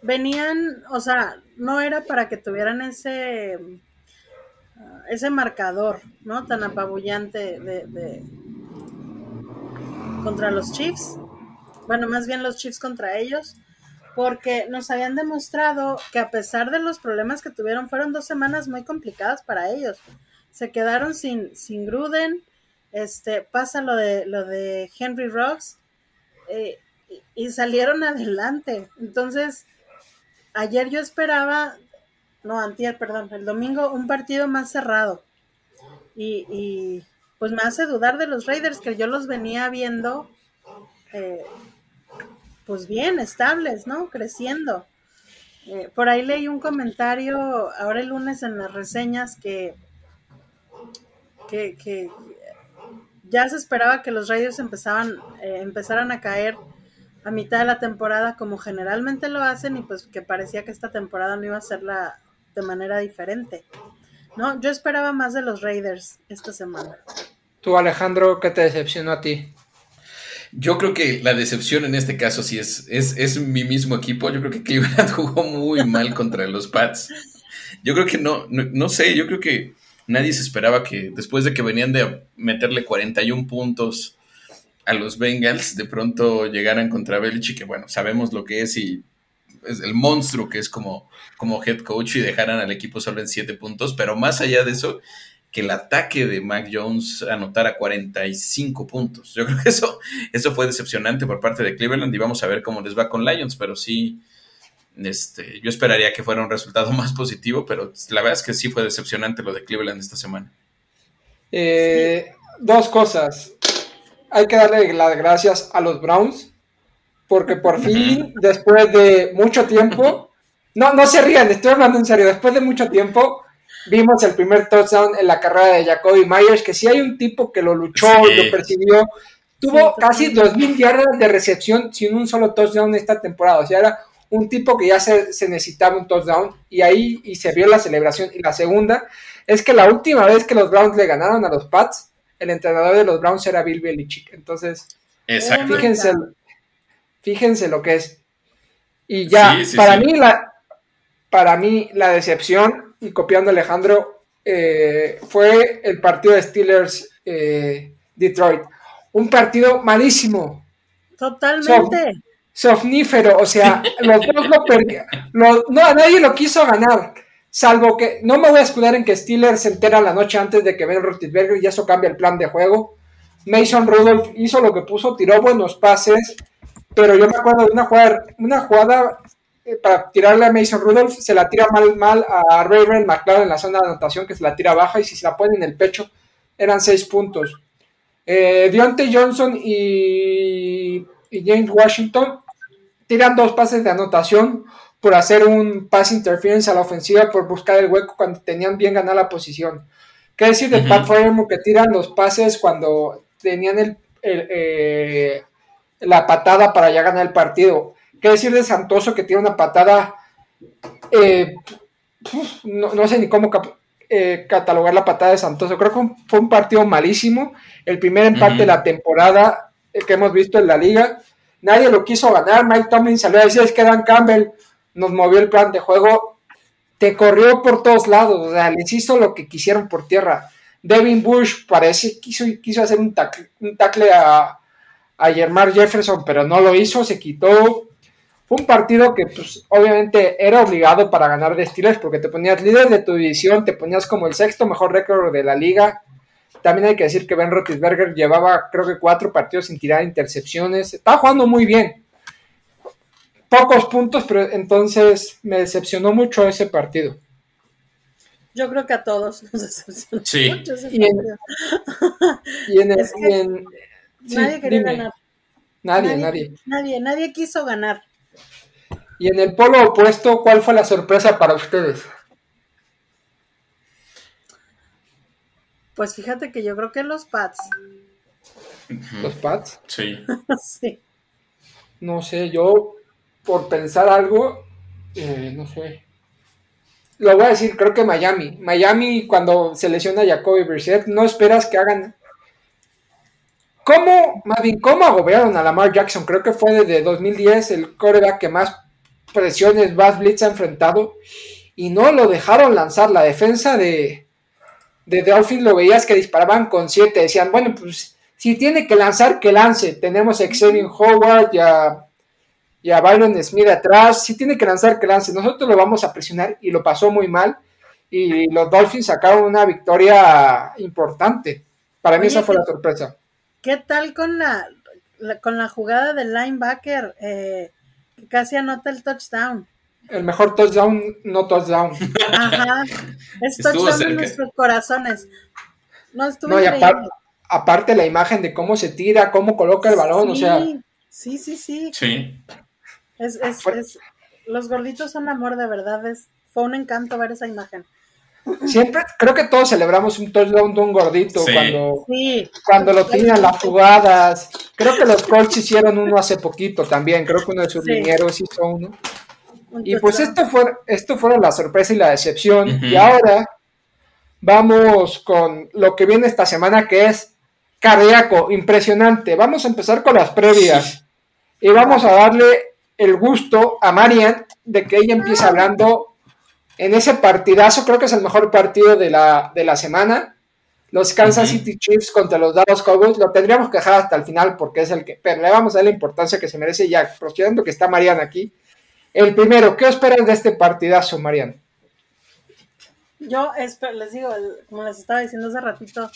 venían, o sea, no era para que tuvieran ese ese marcador, ¿no? Tan apabullante de, contra los Chiefs. Bueno, más bien los Chiefs contra ellos, porque nos habían demostrado que a pesar de los problemas que tuvieron, fueron dos semanas muy complicadas para ellos. Se quedaron sin, sin Gruden, este, pasa lo de, lo de Henry Rocks, eh, y salieron adelante. Entonces, ayer yo esperaba no, antier, perdón, el domingo un partido más cerrado. Y, pues me hace dudar de los Raiders que yo los venía viendo eh, pues bien, estables, ¿no? Creciendo. Eh, por ahí leí un comentario ahora el lunes en las reseñas que, que, ya se esperaba que los Raiders empezaban, eh, empezaran a caer a mitad de la temporada como generalmente lo hacen y pues que parecía que esta temporada no iba a ser la, de manera diferente. No, yo esperaba más de los Raiders esta semana. Tú, Alejandro, ¿qué te decepcionó a ti? Yo creo que la decepción en este caso sí es, es, mi mismo equipo. Yo creo que Cleveland jugó muy mal contra los Pats. Yo creo que no, no, sé, yo creo que nadie se esperaba que después de que venían de meterle 41 puntos a los Bengals, de pronto llegaran contra Belichick, que bueno, sabemos lo que es y es el monstruo que es como, como head coach y dejaran al equipo solo en 7 puntos, pero más allá de eso, que el ataque de Mac Jones anotara 45 puntos. Yo creo que eso, eso fue decepcionante por parte de Cleveland y vamos a ver cómo les va con Lions, pero sí, este, yo esperaría que fuera un resultado más positivo, pero la verdad es que sí fue decepcionante lo de Cleveland esta semana. Eh, dos cosas. Hay que darle las gracias a los Browns porque por fin, después de mucho tiempo, no, no se rían, estoy hablando en serio, después de mucho tiempo, vimos el primer touchdown en la carrera de Jacoby Myers, que si hay un tipo que lo luchó, lo persiguió, tuvo casi 2.000 yardas de recepción sin un solo touchdown esta temporada, o sea, era un tipo que ya se, se, necesitaba un touchdown y ahí y se vio la celebración. Y la segunda es que la última vez que los Browns le ganaron a los Pats, el entrenador de los Browns era Bill Belichick. Entonces, fíjense, Fíjense lo que es. Y ya, para, Mí la, para mí la decepción, y copiando a Alejandro, eh, fue el partido de Steelers eh, Detroit. Un partido malísimo. Totalmente. sofnífero, o sea, los dos lo perdieron. No, nadie lo quiso ganar. Salvo que no me voy a escudar en que Steelers se entera la noche antes de que Ben Roethlisberger y eso cambia el plan de juego. Mason Rudolph hizo lo que puso, tiró buenos pases, pero yo me acuerdo de una jugada, una jugada eh, para tirarle a Mason Rudolph, se la tira mal, mal a Raven McLaren en la zona de anotación, que se la tira baja, y si se la pone en el pecho, eran seis puntos. Eh, Deontay Johnson y, James Washington tiran dos pases de anotación por hacer un pass interference a la ofensiva, por buscar el hueco cuando tenían bien ganada la posición. ¿Qué decir de Pat Fryer que tiran los pases cuando tenían el, eh, la patada para ya ganar el partido. ¿Qué decir de Santoso que tiene una patada, eh, no, sé ni cómo, eh, catalogar la patada de Santos. Creo que fue un partido malísimo. El primer empate de la temporada eh, que hemos visto en la liga. Nadie lo quiso ganar. Mike Tomlin salió a decir es que Dan Campbell nos movió el plan de juego. Te corrió por todos lados. O sea, les hizo lo que quisieron por tierra. Devin Bush parece quiso, quiso hacer un tackle, un tackle a, a Jermar Jefferson, pero no lo hizo. Se quitó un partido que pues obviamente era obligado para ganar de Steelers porque te ponías líder de tu división, te ponías como el sexto mejor récord de la liga. También hay que decir que Ben Roethlisberger llevaba creo que cuatro partidos sin tirar intercepciones. Estaba jugando muy bien. Pocos puntos, pero entonces me decepcionó mucho ese partido. Yo creo que a todos nos decepcionó sí. mucho ese y en, y en, Es que y en- sí, nadie quería dime. ganar. Nadie, nadie. Nadie, nadie quiso ganar. Y en el polo opuesto, ¿cuál fue la sorpresa para ustedes? Pues fíjate que yo creo que los Pats. Los Pats. Sí. sí. No sé, yo por pensar algo, eh, no sé. Lo voy a decir, creo que Miami. Miami cuando se lesiona a Jacoby Brissett, no esperas que hagan... ¿Cómo, más cómo agobiaron a Lamar Jackson? Creo que fue desde 2010 el coreback que más presiones, más blitz ha enfrentado. Y no lo dejaron lanzar. La defensa de, de Dolphins lo veías que disparaban con 7. Decían, bueno, pues si tiene que lanzar, que lance. Tenemos a Xavier Howard y a, y a Byron Smith atrás. Si tiene que lanzar, que lance. Nosotros lo vamos a presionar y lo pasó muy mal. Y los Dolphins sacaron una victoria importante. Para mí Oye, esa fue ¿qué- la sorpresa. ¿Qué tal con la, la- con la jugada del linebacker eh, que casi anota el touchdown? El mejor touchdown, no touchdown. Ajá. Es touchdown en nuestros corazones. No estuvo No, y aparte la imagen de cómo se tira, cómo coloca el balón, o Sí, sea, Sí, sí, sí. Sí. Es, es, Fue- es- los gorditos son amor, de verdad. Es, fue un encanto ver esa imagen. siempre creo que todos celebramos un touchdown de un gordito Sí. cuando, Sí. cuando lo tiran las jugadas. Creo que los Colts hicieron uno hace poquito también, creo que uno de sus Sí. linieros hizo uno. un Y pues esto, fue, esto fueron la sorpresa y la decepción. Y ahora vamos con lo que viene esta semana, que es cardíaco, impresionante. Vamos a empezar con las previas. Y vamos a darle el gusto a Marian de que ella empiece hablando en ese partidazo. Creo que es el mejor partido de la, de la semana. Los Kansas. City Chiefs contra los Dallas Cowboys. Lo tendríamos que dejar hasta el final porque es el que. Pero le vamos a dar la importancia que se merece ya. Procediendo que está Marian aquí. El primero, ¿qué esperas de este partidazo, Marian? Yo espero, les digo, como les estaba diciendo hace ratito,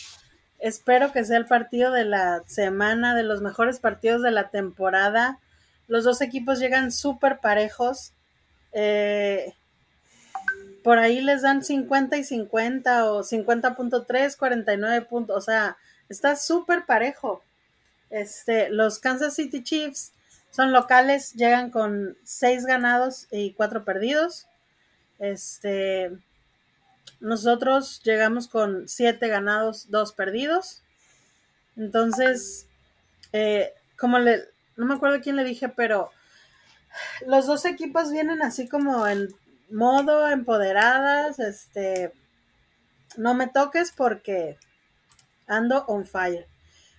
espero que sea el partido de la semana, de los mejores partidos de la temporada. Los dos equipos llegan súper parejos. Eh, por ahí les dan 50 y 50 o 50.3, 49 puntos. O sea, está súper parejo. Este, los Kansas City Chiefs son locales, llegan con 6 ganados y 4 perdidos. Este, nosotros llegamos con 7 ganados, 2 perdidos. Entonces, eh, como le, no me acuerdo quién le dije, pero los dos equipos vienen así como en modo empoderadas, este, no me toques porque ando on fire.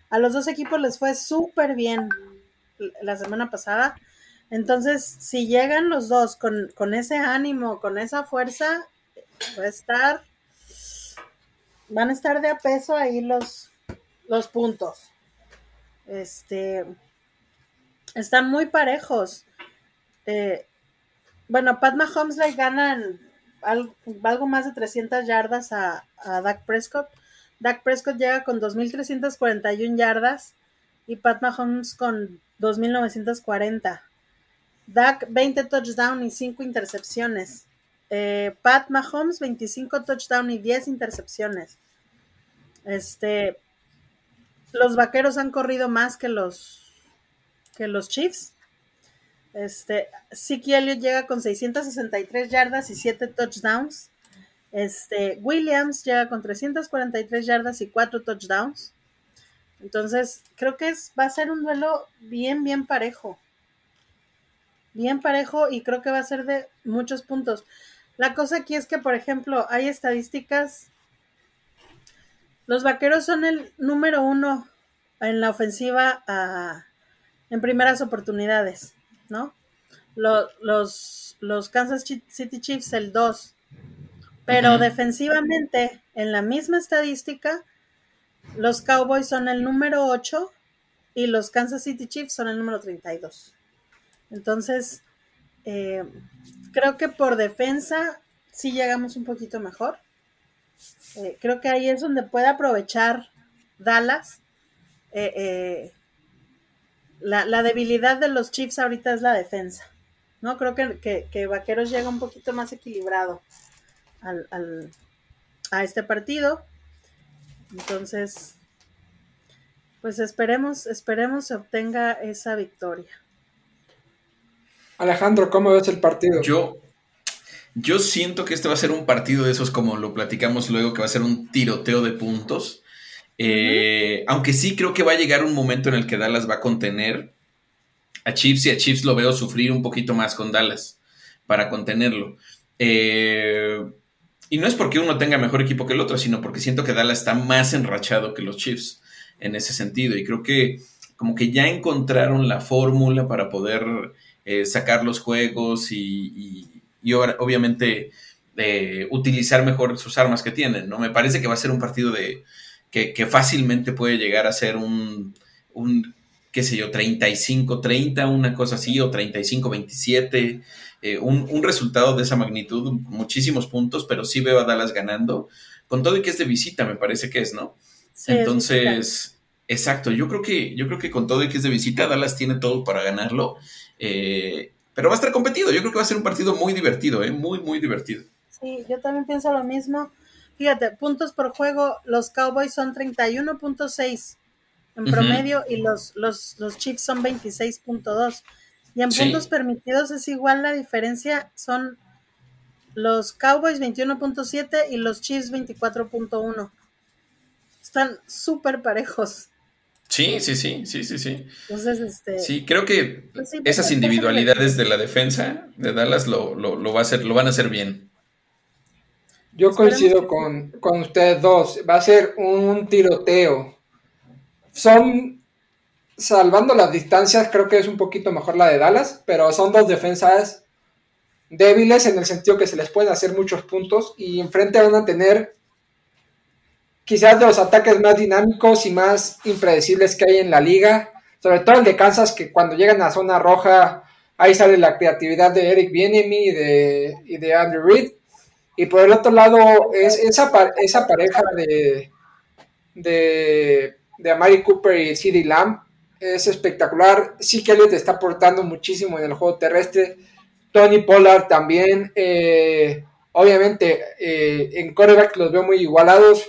A los dos equipos les fue súper bien la semana pasada. Entonces, si llegan los dos con, con ese ánimo, con esa fuerza, va a estar, van a estar de a peso ahí los, los puntos. Este, están muy parejos. Eh, bueno, Pat Mahomes le ganan algo, algo más de 300 yardas a, a Dak Prescott. Dak Prescott llega con 2.341 yardas y Pat Mahomes con 2.940. Dak 20 touchdown y 5 intercepciones. Eh, Pat Mahomes 25 touchdown y 10 intercepciones. Este, los vaqueros han corrido más que los que los Chiefs. Este, Zeke Elliott llega con 663 yardas y 7 touchdowns. Este, Williams llega con 343 yardas y 4 touchdowns. Entonces, creo que es, va a ser un duelo bien, bien parejo. Bien parejo y creo que va a ser de muchos puntos. La cosa aquí es que, por ejemplo, hay estadísticas. Los vaqueros son el número uno en la ofensiva en primeras oportunidades, ¿no? Los, los, Kansas City Chiefs el 2. Pero defensivamente, en la misma estadística, los Cowboys son el número 8 y los Kansas City Chiefs son el número 32. Entonces, eh, creo que por defensa sí llegamos un poquito mejor. Eh, creo que ahí es donde puede aprovechar Dallas. Eh, la, debilidad de los Chiefs ahorita es la defensa. ¿no? Creo que, Vaqueros llega un poquito más equilibrado a este partido. Entonces, pues esperemos, esperemos se obtenga esa victoria. Alejandro, ¿cómo ves el partido? Yo, yo siento que este va a ser un partido de esos, como lo platicamos luego, que va a ser un tiroteo de puntos. Eh, aunque sí creo que va a llegar un momento en el que Dallas va a contener a Chiefs y a Chiefs lo veo sufrir un poquito más con Dallas para contenerlo. Eh, y no es porque uno tenga mejor equipo que el otro, sino porque siento que Dallas está más enrachado que los Chiefs en ese sentido. Y creo que como que ya encontraron la fórmula para poder eh, sacar los juegos y, obviamente eh, utilizar mejor sus armas que tienen, ¿no? Me parece que va a ser un partido de que, fácilmente puede llegar a ser un, un qué sé yo, 35-30, una cosa así, o 35-27, eh, un, resultado de esa magnitud, muchísimos puntos, pero sí veo a Dallas ganando, con todo y que es de visita, me parece que es, ¿no? Entonces, exacto, yo creo que, yo creo que con todo y que es de visita, Dallas tiene todo para ganarlo. Eh, pero va a estar competido. Yo creo que va a ser un partido muy divertido, ¿eh? muy, muy divertido. Sí, yo también pienso lo mismo. Fíjate, puntos por juego, los Cowboys son 31.6 en promedio y los, los, los Chiefs son 26.2. Y en puntos permitidos es igual la diferencia, son los Cowboys 21.7 y los Chiefs 24.1. Están súper parejos. Sí, sí, sí, sí, sí, sí. Entonces, este. Sí, creo que pues pues, esas individualidades de la defensa de Dallas lo, va a hacer, lo van a hacer bien. Yo coincido con, ustedes dos. Va a ser un tiroteo. Son, salvando las distancias, creo que es un poquito mejor la de Dallas, pero son dos defensas débiles en el sentido que se les pueden hacer muchos puntos y enfrente van a tener quizás de los ataques más dinámicos y más impredecibles que hay en la liga, sobre todo el de Kansas, que cuando llegan a zona roja, ahí sale la creatividad de Eric Bienemy y de, y de Andrew Reid. Y por el otro lado, es esa, esa pareja de, de, de Amari Cooper y CeeDee Lamb es espectacular. Sí que te está aportando muchísimo en el juego terrestre. Tony Pollard también. Eh, obviamente, eh, en coreback los veo muy igualados.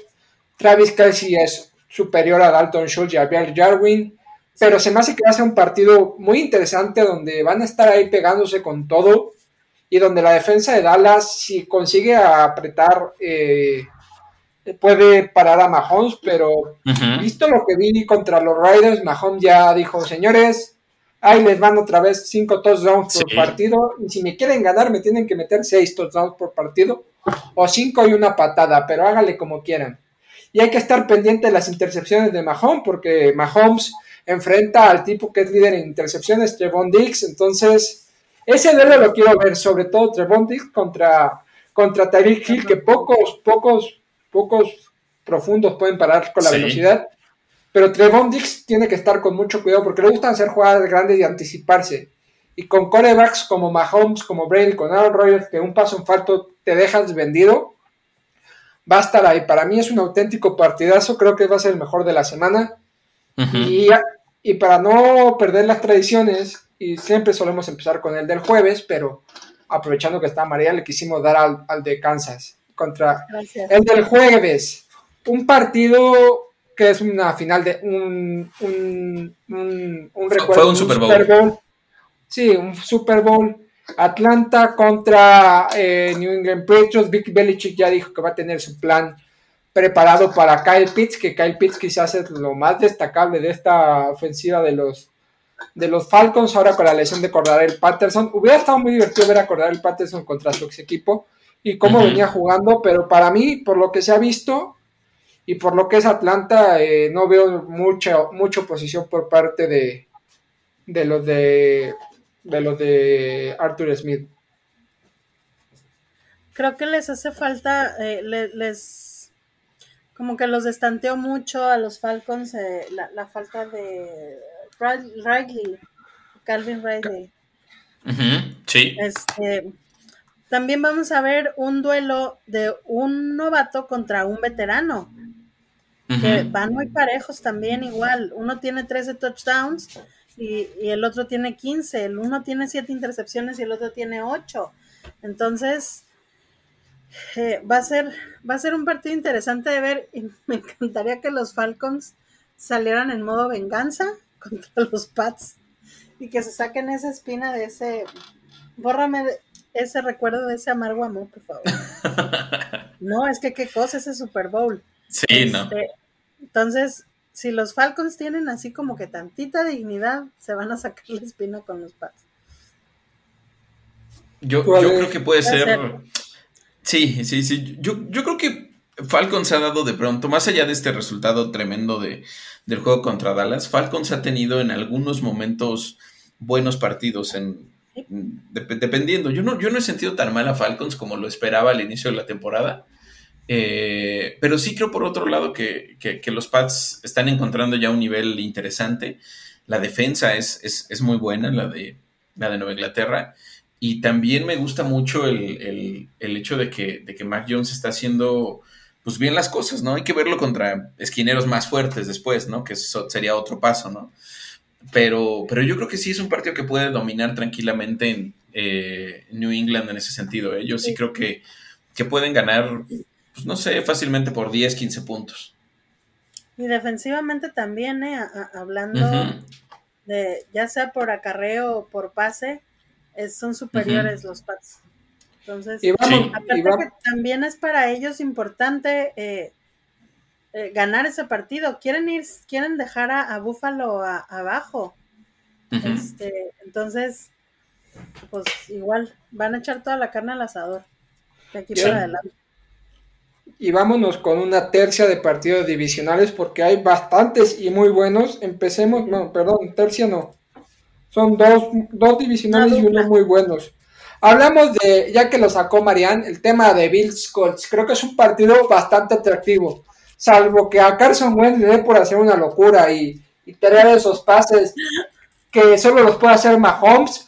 Travis Kelsey es superior a Dalton Schultz y a Jarwin, pero se me hace que va a ser un partido muy interesante donde van a estar ahí pegándose con todo y donde la defensa de Dallas, si consigue apretar, eh, puede parar a Mahomes, pero visto lo que vi contra los Riders, Mahomes ya dijo, señores, ahí les van otra vez cinco touchdowns por partido, y si me quieren ganar me tienen que meter seis touchdowns por partido, o cinco y una patada, pero hágale como quieran. Y hay que estar pendiente de las intercepciones de Mahomes, porque Mahomes enfrenta al tipo que es líder en intercepciones, Trevon Dix. Entonces, ese duelo lo quiero ver, sobre todo Trevon contra, contra Tyreek Hill, que pocos, pocos, pocos profundos pueden parar con la velocidad. Pero Trevon tiene que estar con mucho cuidado porque le gustan hacer jugadas grandes y anticiparse. Y con corebacks como Mahomes, como Brady, con Aaron Rodgers, que un paso en falto te dejas vendido, va a estar ahí. Para mí es un auténtico partidazo, creo que va a ser el mejor de la semana. y, para no perder las tradiciones, y siempre solemos empezar con el del jueves, pero aprovechando que está María, le quisimos dar al, de Kansas contra el del jueves. Un partido que es una final de un, un, un, recuerdo. Fue un Super Bowl. Sí, un Super Bowl Atlanta contra eh, New England Patriots. Vic Belichick ya dijo que va a tener su plan preparado para Kyle Pitts, que Kyle Pitts quizás es lo más destacable de esta ofensiva de los, de los Falcons, ahora con la lesión de el Patterson. Hubiera estado muy divertido ver a el Patterson contra su ex equipo. y cómo venía jugando, pero para mí, por lo que se ha visto y por lo que es Atlanta, eh, no veo mucha, mucha oposición por parte de, de los de, de los de Arthur Smith. Creo que les hace falta, eh, les como que los destanteó mucho a los Falcons eh, la, falta de Riley, Calvin Riley. sí. Este, también vamos a ver un duelo de un novato contra un veterano. Que van muy parejos también, igual. Uno tiene 13 touchdowns y, el otro tiene 15. El uno tiene 7 intercepciones y el otro tiene 8. Entonces, eh, va, a ser, va a ser un partido interesante de ver. Y me encantaría que los Falcons salieran en modo venganza contra los Pats y que se saquen esa espina de ese. Bórrame ese recuerdo de ese amargo amor, por favor. no, es que qué cosa ese Super Bowl. Sí, no. Este, entonces, si los Falcons tienen así como que tantita dignidad, se van a sacar la espina con los Pats. Yo, yo creo que puede ser. Sí, sí, sí. Yo, yo creo que Falcons ha dado de pronto, más allá de este resultado tremendo de, del juego contra Dallas, Falcons ha tenido en algunos momentos buenos partidos en, dependiendo. Yo no, yo no he sentido tan mal a Falcons como lo esperaba al inicio de la temporada. Eh, pero sí creo por otro lado que, los Pats están encontrando ya un nivel interesante. La defensa es, es, muy buena, la de, la de Nueva Inglaterra. Y también me gusta mucho el, hecho de que, de que Mac Jones está haciendo pues bien las cosas, ¿no? Hay que verlo contra esquineros más fuertes después, ¿no? Que eso sería otro paso, ¿no? Pero, pero yo creo que sí es un partido que puede dominar tranquilamente en eh, New England en ese sentido. ¿eh? Yo sí creo que, que pueden ganar, pues no sé, fácilmente por 10, 15 puntos. Y defensivamente también, ¿eh? hablando de ya sea por acarreo o por pase, son superiores los Pats. Entonces, aparte que también es para ellos importante eh, eh, ganar ese partido. Quieren ir, quieren dejar a, Búfalo abajo. este, entonces, pues igual, van a echar toda la carne al asador. De aquí para adelante. Y vámonos con una tercia de partidos divisionales porque hay bastantes y muy buenos. Empecemos, no, perdón, tercia no. Son dos, dos divisionales y uno muy buenos. Hablamos de, ya que lo sacó Marianne, el tema de Bills Colts. Creo que es un partido bastante atractivo salvo que a Carson Wentz le dé por hacer una locura y, tener esos pases que solo los puede hacer Mahomes.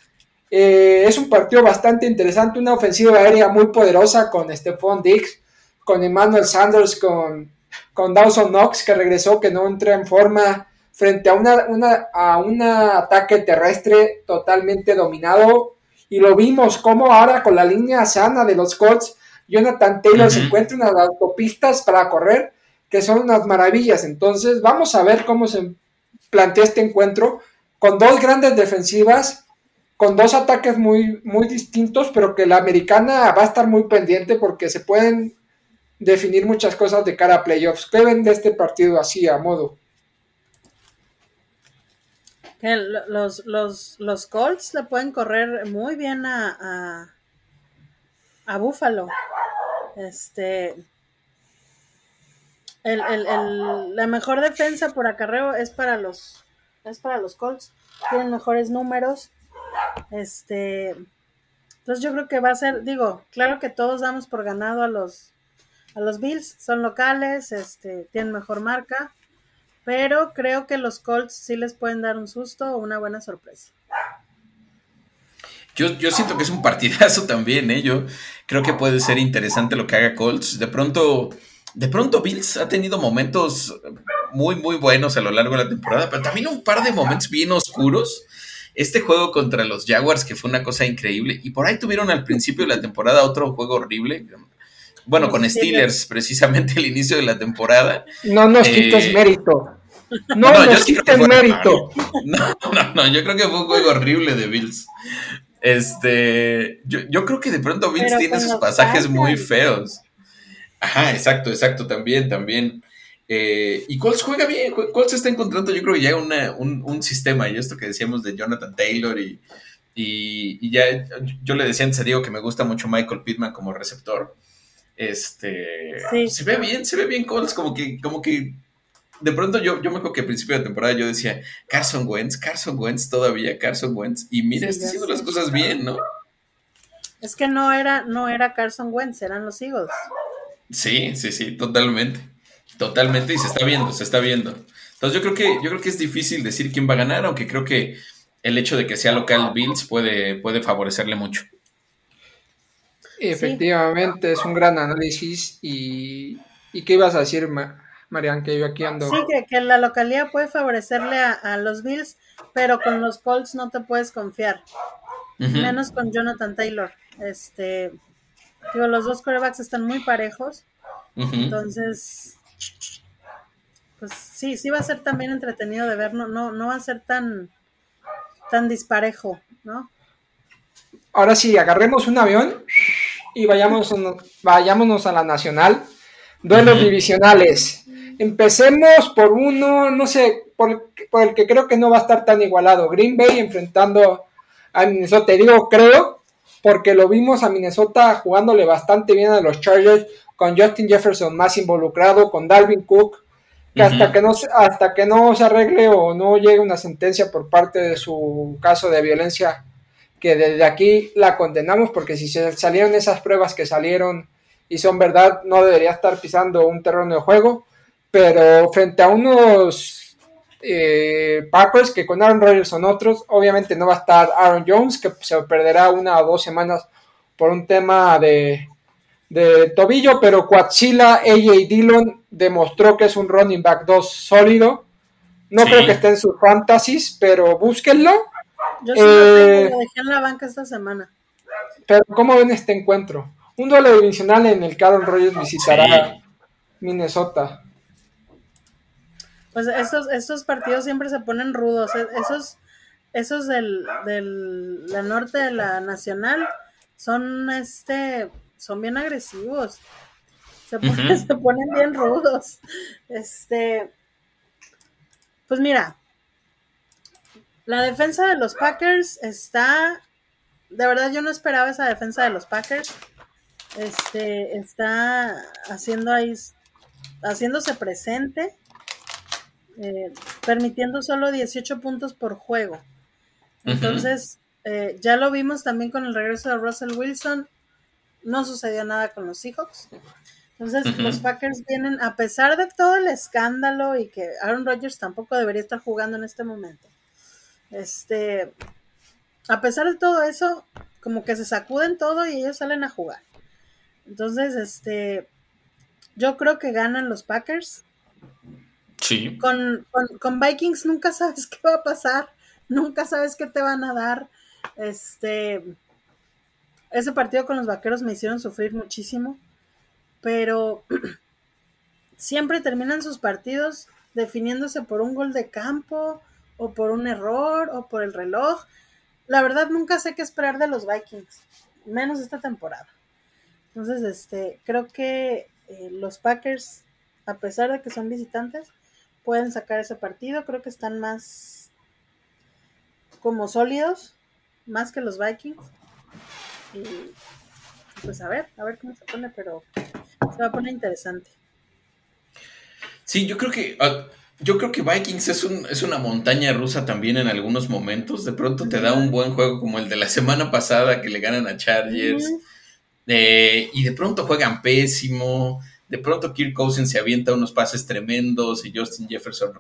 Eh, es un partido bastante interesante, una ofensiva aérea muy poderosa con Stephon Diggs, con Emmanuel Sanders, con, con Dawson Knox que regresó, que no entra en forma frente a una, una, a un ataque terrestre totalmente dominado. Y lo vimos como ahora con la línea sana de los Colts, Jonathan Taylor se encuentra en las autopistas para correr que son unas maravillas. Entonces, vamos a ver cómo se plantea este encuentro con dos grandes defensivas, con dos ataques muy, muy distintos, pero que la americana va a estar muy pendiente porque se pueden definir muchas cosas de cara a playoffs. ¿Qué ven de este partido así, a modo? Los, los, los Colts le pueden correr muy bien a, a, a Buffalo. Este, el, el, el, la mejor defensa por acarreo es para los es para los Colts. Tienen mejores números. Este, entonces yo creo que va a ser, digo, claro que todos damos por ganado a los a los Bills, son locales, este, tienen mejor marca, pero creo que los Colts sí les pueden dar un susto o una buena sorpresa. Yo, yo siento que es un partidazo también, ¿eh? Yo creo que puede ser interesante lo que haga Colts. De pronto, de pronto Bills ha tenido momentos muy, muy buenos a lo largo de la temporada, pero también un par de momentos bien oscuros. Este juego contra los Jaguars, que fue una cosa increíble, y por ahí tuvieron al principio de la temporada otro juego horrible. Bueno, con Steelers, precisamente el inicio de la temporada. No nos eh, quites mérito. No, nos quites mérito. No, no, no, yo creo que fue un juego horrible de Bills. Este, yo, yo creo que de pronto Bills tiene sus pasajes muy feos. Ajá, exacto, exacto, también, también. Eh, y Colts juega bien, Colts está encontrando, yo creo que ya una, un, sistema, y esto que decíamos de Jonathan Taylor y, Y, ya yo le decía antes a Diego que me gusta mucho Michael Pittman como receptor. Este se ve bien, se ve bien Colts, como que, como que de pronto yo, yo me acuerdo que al principio de temporada yo decía, Carson Wentz, Carson Wentz todavía, Carson Wentz, y mira, está haciendo las cosas bien, ¿no? Es que no era, no era Carson Wentz, eran los Eagles. Sí, sí, sí, totalmente. Totalmente, y se está viendo, se está viendo. Entonces yo creo que, yo creo que es difícil decir quién va a ganar, aunque creo que el hecho de que sea local Bills puede, puede favorecerle mucho. Efectivamente, es un gran análisis. Y, ¿Y qué ibas a decir, Marian? Que yo aquí ando. Sí, que, la localidad puede favorecerle a, los Bills, pero con los Colts no te puedes confiar. Menos con Jonathan Taylor. Este, digo, los dos corebacks están muy parejos. Entonces, pues sí, sí va a ser también entretenido de ver, no, no, no va a ser tan, tan disparejo, ¿no? Ahora sí, agarremos un avión y vayamos, vayámonos a la nacional. Duelos divisionales. Empecemos por uno, no sé, por, por, el que creo que no va a estar tan igualado. Green Bay enfrentando a Minnesota. digo creo, porque lo vimos a Minnesota jugándole bastante bien a los Chargers, con Justin Jefferson más involucrado, con Dalvin Cook, que hasta, que no, hasta que no se arregle o no llegue una sentencia por parte de su caso de violencia, que desde aquí la condenamos, porque si se salieron esas pruebas que salieron y son verdad, no debería estar pisando un terreno de juego, pero frente a unos eh, Packers que con Aaron Rodgers son otros, obviamente no va a estar Aaron Jones, que se perderá una o dos semanas por un tema de, de tobillo, pero Coachila, AJ Dillon demostró que es un running back 2 sólido. No creo que esté en sus fantasies, pero búsquenlo. Yo sí eh, lo, dejé en la banca esta semana. Pero ¿cómo ven este encuentro? Un duelo divisional en el que Aaron Rodgers visitará Minnesota. Pues estos, estos partidos siempre se ponen rudos. E, esos, esos del, del la norte de la nacional son este son bien agresivos. Se, ponen, bien rudos. Este, pues mira, la defensa de los Packers está, de verdad yo no esperaba esa defensa de los Packers. Este, está haciendo ahí, haciéndose presente, eh, permitiendo solo 18 puntos por juego. Entonces, eh, ya lo vimos también con el regreso de Russell Wilson no sucedió nada con los Seahawks. Entonces, los Packers vienen, a pesar de todo el escándalo y que Aaron Rodgers tampoco debería estar jugando en este momento. Este, a pesar de todo eso, como que se sacuden todo y ellos salen a jugar. Entonces, este, yo creo que ganan los Packers. Sí. Con, con, Vikings nunca sabes qué va a pasar, nunca sabes qué te van a dar. Este, ese partido con los vaqueros me hicieron sufrir muchísimo, pero siempre terminan sus partidos definiéndose por un gol de campo o por un error o por el reloj. La verdad nunca sé qué esperar de los Vikings, menos esta temporada. Entonces, este, creo que eh, los Packers, a pesar de que son visitantes, pueden sacar ese partido. Creo que están más como sólidos, más que los Vikings. Y pues a ver, a ver cómo se pone, pero se va a poner interesante. Sí, yo creo que ah, yo creo que Vikings es, un, es una montaña rusa también en algunos momentos. De pronto te da un buen juego como el de la semana pasada que le ganan a Chargers. Eh, y de pronto juegan pésimo. De pronto Kirk Cousins se avienta unos pases tremendos y Justin Jefferson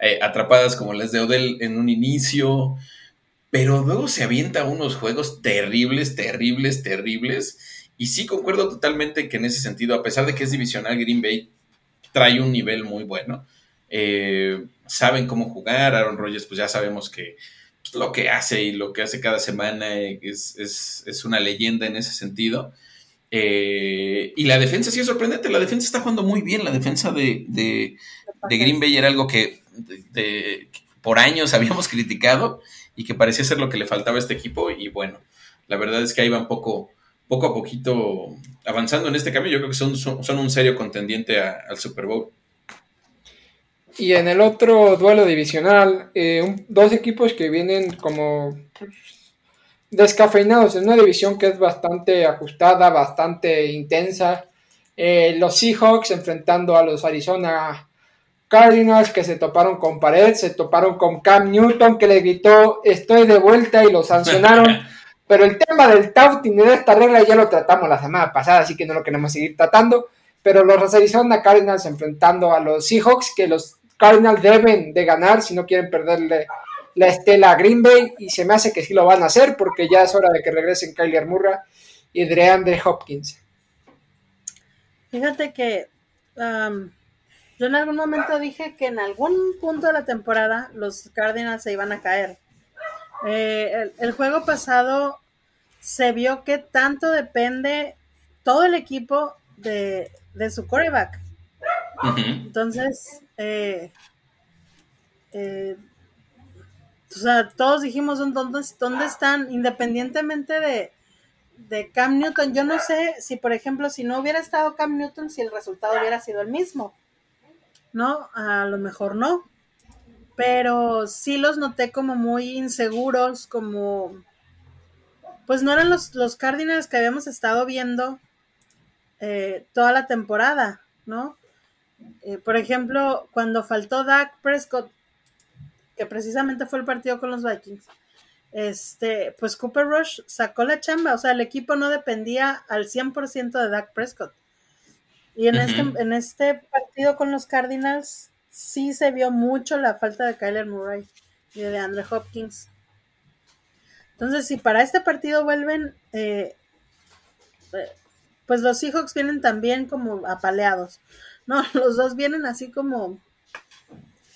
eh, atrapadas como las de Odell en un inicio pero luego se avienta unos juegos terribles, terribles, terribles. Y sí concuerdo totalmente que en ese sentido, a pesar de que es divisional, Green Bay trae un nivel muy bueno. Eh, saben cómo jugar. Aaron Rodgers, pues ya sabemos que pues, lo que hace y lo que hace cada semana es, una leyenda en ese sentido. Eh, y la defensa sí es sorprendente. La defensa está jugando muy bien. La defensa de, de, Green Bay era algo que por años habíamos criticado y que parecía ser lo que le faltaba a este equipo. Y bueno, la verdad es que ahí van poco, poco a poquito avanzando en este cambio. Yo creo que son, son, un serio contendiente al Super Bowl. Y en el otro duelo divisional, eh, dos equipos que vienen como descafeinados en una división que es bastante ajustada, bastante intensa. Eh, los Seahawks enfrentando a los Arizona Cardinals que se toparon con pared, se toparon con Cam Newton que le gritó estoy de vuelta y lo sancionaron. Pero el tema del touting de esta regla ya lo tratamos la semana pasada, así que no lo queremos seguir tratando. Pero los Arizona Cardinals enfrentando a los Seahawks, que los Cardinals deben de ganar si no quieren perderle la estela a Green Bay, y se me hace que sí lo van a hacer, porque ya es hora de que regresen Kyler Murray y DeAndre Hopkins. Fíjate que yo en algún momento dije que en algún punto de la temporada los Cardinals se iban a caer. Eh, el, juego pasado se vio que tanto depende todo el equipo de, su coreback. Entonces, eh, eh, o sea, todos dijimos ¿dónde, están, independientemente de, de Cam Newton. Yo no sé si, por ejemplo, si no hubiera estado Cam Newton, si el resultado hubiera sido el mismo. ¿No? A lo mejor no pero sí los noté como muy inseguros, como pues no eran los, los Cardinals que habíamos estado viendo eh, toda la temporada, ¿no? Eh, por ejemplo, cuando faltó Dak Prescott, que precisamente fue el partido con los Vikings, este, pues Cooper Rush sacó la chamba, o sea, el equipo no dependía al 100% de Dak Prescott. Y en, este, en este partido con los Cardinals, sí se vio mucho la falta de Kyler Murray y de Andre Hopkins. Entonces, si para este partido vuelven, eh, eh, pues los Seahawks vienen también como apaleados. No, los dos vienen así como,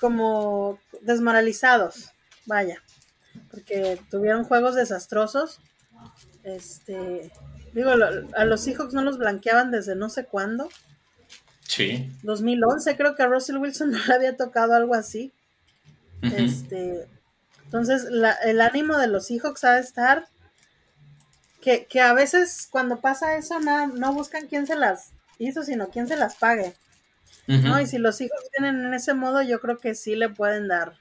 como desmoralizados. Vaya, porque tuvieron juegos desastrosos. Este, digo, a los Seahawks no los blanqueaban desde no sé cuándo. Sí. 2011 creo que a Russell Wilson no le había tocado algo así. Este, entonces el ánimo de los Seahawks ha de estar que, a veces cuando pasa eso no, no buscan quién se las hizo, sino quién se las pague. ¿No? Y si los hijos vienen en ese modo, yo creo que sí le pueden dar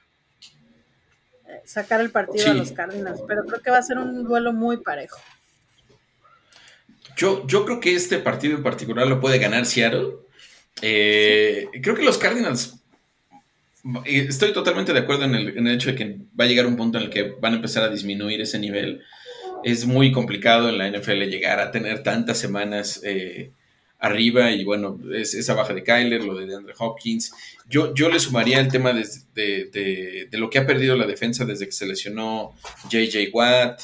eh, sacar el partido a los Cardinals, pero creo que va a ser un duelo muy parejo. Yo, yo creo que este partido en particular lo puede ganar Seattle eh, creo que los Cardinals. Estoy totalmente de acuerdo en el, hecho de que va a llegar un punto en el que van a empezar a disminuir ese nivel. Es muy complicado en la NFL llegar a tener tantas semanas eh, arriba y bueno, esa baja de Kyler, lo de Andre Hopkins. Yo, yo le sumaría el tema de, de, de, lo que ha perdido la defensa desde que se lesionó JJ Watt.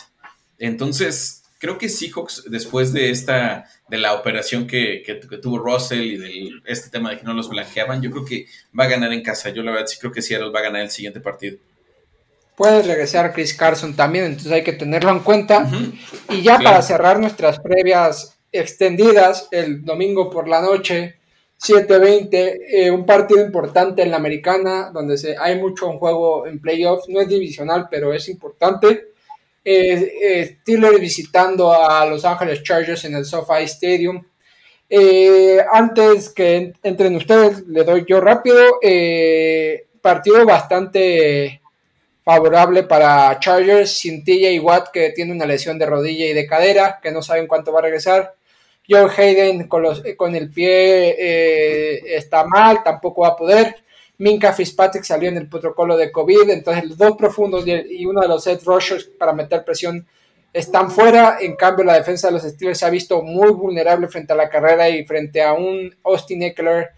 Entonces, creo que Seahawks, después de esta, de la operación que, tuvo Russell y de este tema de que no los blanqueaban, yo creo que va a ganar en casa. Yo la verdad sí creo que Seattle va a ganar el siguiente partido. Puede regresar Chris Carson también, entonces hay que tenerlo en cuenta. Y ya para cerrar nuestras previas extendidas, el domingo por la noche, 7-20, eh, un partido importante en la americana, donde se, hay mucho juego en playoffs, no es divisional, pero es importante eh, Steelers visitando a Los Ángeles Chargers en el SoFi Stadium. Eh, antes que entren ustedes, le doy yo rápido. Eh, partido bastante favorable para Chargers sin TJ Watt, que tiene una lesión de rodilla y de cadera, que no saben cuánto va a regresar. Joe Hayden con, el pie eh, está mal, tampoco va a poder. Minka Fitzpatrick salió en el protocolo de COVID, entonces los dos profundos y, uno de los set rushers para meter presión están fuera. En cambio, la defensa de los Steelers se ha visto muy vulnerable frente a la carrera y frente a un Austin Eckler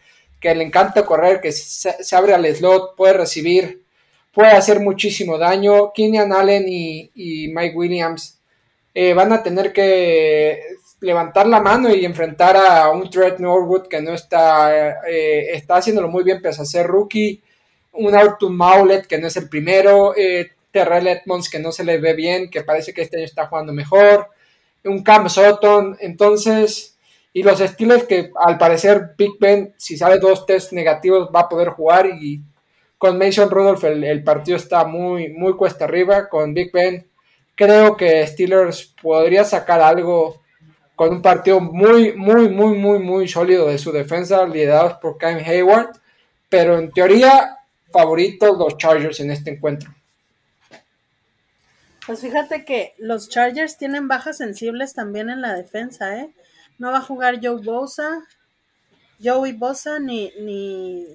que le encanta correr, que se, abre al slot, puede recibir, puede hacer muchísimo daño. Kenyan Allen y, Mike Williams eh, van a tener que levantar la mano y enfrentar a un Trent Norwood que no está, eh, haciéndolo muy bien pese a ser rookie, un Arthur Maulet que no es el primero, eh, Terrell Edmonds que no se le ve bien, que parece que este año está jugando mejor, un Cam Sutton, entonces, y los estilos que al parecer Big Ben, si sale dos test negativos, va a poder jugar y con Mason Rudolph el, partido está muy, muy cuesta arriba, con Big Ben creo que Steelers podría sacar algo con un partido muy, muy, muy, muy, muy sólido de su defensa, liderados por Cam Hayward, pero en teoría, favoritos los Chargers en este encuentro. Pues fíjate que los Chargers tienen bajas sensibles también en la defensa, ¿eh? No va a jugar Joe Bosa, Joey Bosa ni, ni,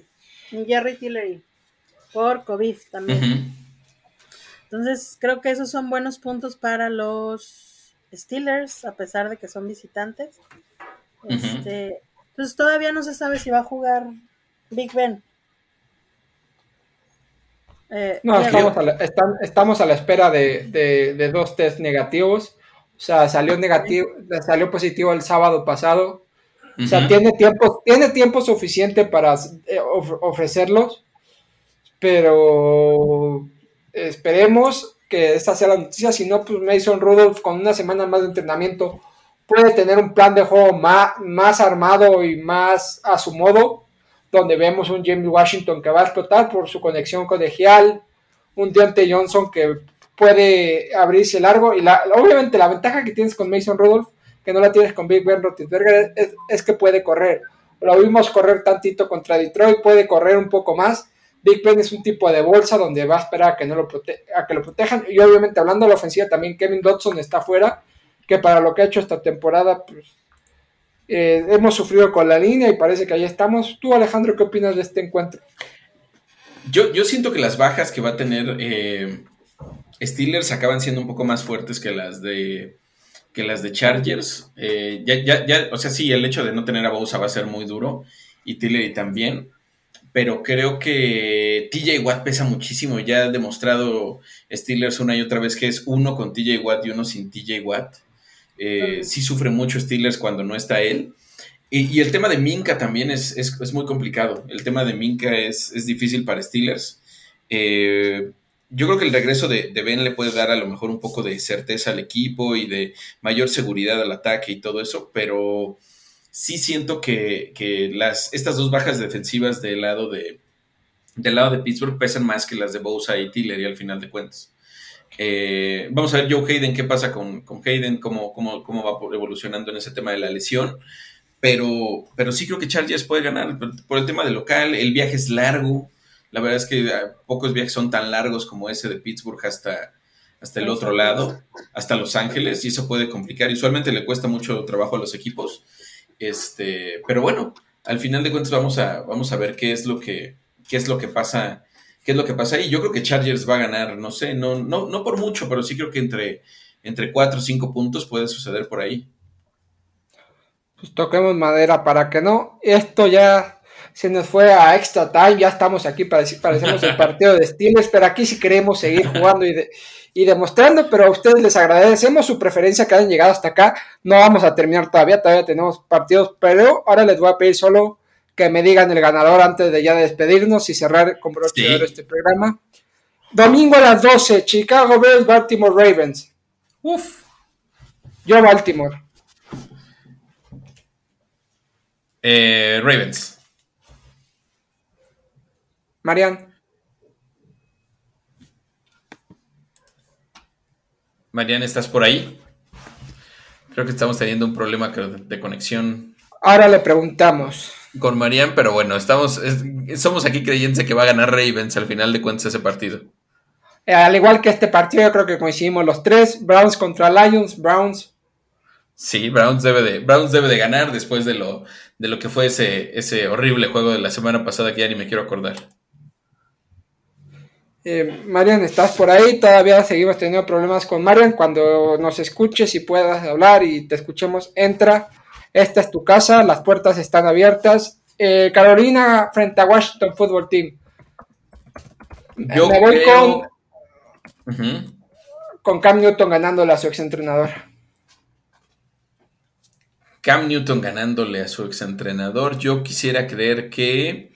Jerry Tillery por COVID también. Entonces creo que esos son buenos puntos para los Steelers, a pesar de que son visitantes. Este, entonces todavía no se sabe si va a jugar Big Ben. Eh, no, estamos a, la, espera de, dos test negativos. O sea, salió negativo, salió positivo el sábado pasado. O sea, tiene tiempo, tiene tiempo suficiente para eh, ofrecerlos. Pero esperemos que esta sea la noticia. Si no, pues Mason Rudolph con una semana más de entrenamiento puede tener un plan de juego más, armado y más a su modo donde vemos un James Washington que va a explotar por su conexión colegial, un Deontay Johnson que puede abrirse largo y la, obviamente la ventaja que tienes con Mason Rudolph, que no la tienes con Big Ben Roethlisberger, es, que puede correr. Lo vimos correr tantito contra Detroit, puede correr un poco más. Big Ben es un tipo de bolsa donde va a esperar a que, no lo, a que lo protejan. Y obviamente hablando de la ofensiva también Kevin Dodson está fuera, que para lo que ha hecho esta temporada, pues eh, hemos sufrido con la línea y parece que ahí estamos. Tú, Alejandro, ¿qué opinas de este encuentro? Yo, yo siento que las bajas que va a tener eh, Steelers acaban siendo un poco más fuertes que las de que las de Chargers. Eh, ya, ya, ya, o sea, sí, el hecho de no tener a Bosa va a ser muy duro y Tillery también. Pero creo que TJ Watt pesa muchísimo. Ya ha demostrado Steelers una y otra vez que es uno con TJ Watt y uno sin TJ Watt. Eh, sí sufre mucho Steelers cuando no está él. Y, el tema de Minka también es, muy complicado. El tema de Minka es, difícil para Steelers. Eh, yo creo que el regreso de, Ben le puede dar a lo mejor un poco de certeza al equipo y de mayor seguridad al ataque y todo eso, pero sí siento que, las, estas dos bajas defensivas del lado de, del lado de Pittsburgh pesan más que las de Bosa y Tillery al final de cuentas. Eh, vamos a ver Joe Hayden, qué pasa con, con Hayden, cómo, cómo, cómo, va evolucionando en ese tema de la lesión. Pero, pero sí creo que Chargers puede ganar por el tema del local. El viaje es largo. La verdad es que pocos viajes son tan largos como ese de Pittsburgh hasta, hasta el otro lado, hasta Los Ángeles, y eso puede complicar. Usualmente le cuesta mucho trabajo a los equipos. Este, pero bueno, al final de cuentas vamos a, vamos a ver qué es lo que, qué es lo que pasa qué es lo que pasa ahí. Yo creo que Chargers va a ganar, no sé, no, no, no por mucho, pero sí creo que entre, entre 4 o 5 puntos puede suceder por ahí. Pues toquemos madera para que no. Esto ya se nos fue a extra time, ya estamos aquí, para parecemos el partido de Steelers, pero aquí sí queremos seguir jugando y, y demostrando, pero a ustedes les agradecemos su preferencia que hayan llegado hasta acá. No vamos a terminar todavía, todavía tenemos partidos, pero ahora les voy a pedir solo que me digan el ganador antes de ya despedirnos y cerrar con broche este programa. Domingo a las 12, Chicago Bears, Baltimore Ravens. Uf. Yo Baltimore. Eh, Ravens. Marian. Marian, ¿estás por ahí? Creo que estamos teniendo un problema de conexión. Ahora le preguntamos con Marian, pero bueno, estamos, somos aquí creyentes que va a ganar Ravens al final de cuentas ese partido. Eh, al igual que este partido, yo creo que coincidimos los tres, Browns contra Lions, Browns. Sí, Browns debe de, Browns debe de ganar después de lo, de lo que fue ese, ese horrible juego de la semana pasada que ya ni me quiero acordar. Eh, Marian, ¿estás por ahí? Todavía seguimos teniendo problemas con Marian. Cuando nos escuches y puedas hablar y te escuchemos, entra esta es tu casa, las puertas están abiertas. Eh, Carolina frente a Washington Football Team. Yo Me voy con, con Cam Newton ganándole a su exentrenador. Cam Newton ganándole a su exentrenador. Yo quisiera creer que.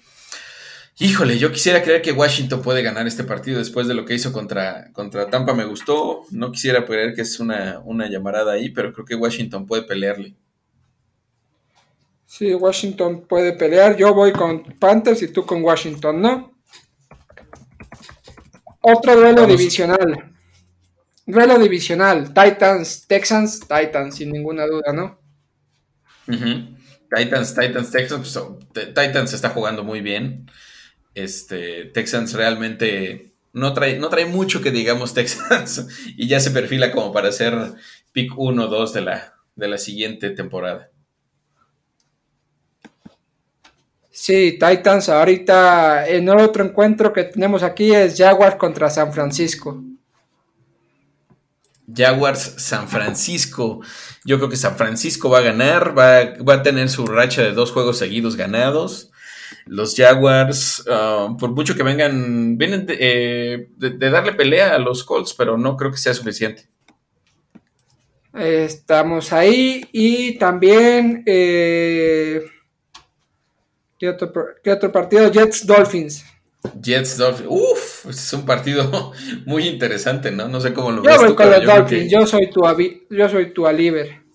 Híjole, yo quisiera creer que Washington puede ganar este partido después de lo que hizo contra, contra Tampa. Me gustó. No quisiera creer que es una, una llamarada ahí, pero creo que Washington puede pelearle. Sí, Washington puede pelear. Yo voy con Panthers y tú con Washington, ¿no? Otro duelo divisional. Duelo divisional. Titans, Texans, Titans, sin ninguna duda, ¿no? Titans, Titans, Texans. Pues, Titans está jugando muy bien. Este, Texans realmente No trae, no trae mucho que digamos Texas y ya se perfila como para ser pick 1 o 2 de la, de la siguiente temporada. Sí, Titans, ahorita en otro encuentro que tenemos aquí es Jaguars contra San Francisco. Jaguars San Francisco. Yo creo que San Francisco va a ganar, va, va a tener su racha de dos juegos seguidos ganados. Los Jaguars, uh, por mucho que vengan, vienen eh, de, de, darle pelea a los Colts, pero no creo que sea suficiente. Estamos ahí y también, eh, ¿qué, otro, ¿qué, otro, partido? Jets Dolphins. Jets Dolphins, uff, es un partido muy interesante, ¿no? No sé cómo lo yo ves. Voy tú, con los yo Dolphins, que... yo soy tu, yo soy tu Aliver.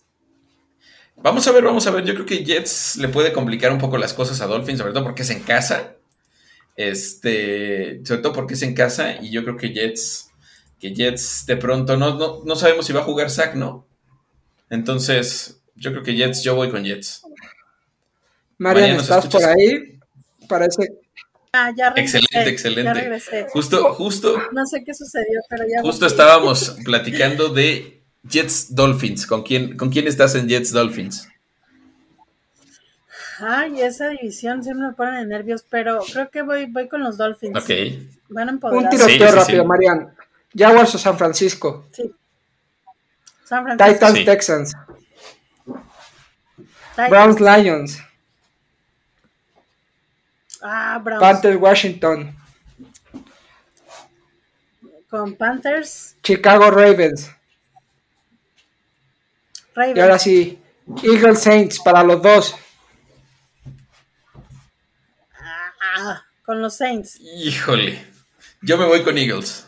Vamos a ver, vamos a ver. Yo creo que Jets le puede complicar un poco las cosas a Dolphins, sobre todo porque es en casa. Este, sobre todo porque es en casa. Y yo creo que Jets, que Jets de pronto, no, no, no sabemos si va a jugar Zach, ¿no? Entonces, yo creo que Jets, yo voy con Jets. Marian, ¿estás por ahí? Parece. Ah, ya regresé, excelente, excelente. Ya regresé. Justo, justo. No sé qué sucedió, pero ya. Justo estábamos platicando de Jets Dolphins. ¿Con quién, ¿Con quién estás en Jets Dolphins? Ay, esa división siempre me pone de nervios, pero creo que voy, voy con los Dolphins. Ok. Van a Un tiroteo Sí, sí, rápido, sí. Marian. Jaguars o San Francisco. Sí. San Francisco. Titans Sí. Texans. Titans. Browns Lions. Ah, Browns. Panthers Washington. Con Panthers. Chicago Ravens. Ravens. Y ahora sí, Eagles Saints para los dos. Ah, con los Saints. Híjole. Yo me voy con Eagles.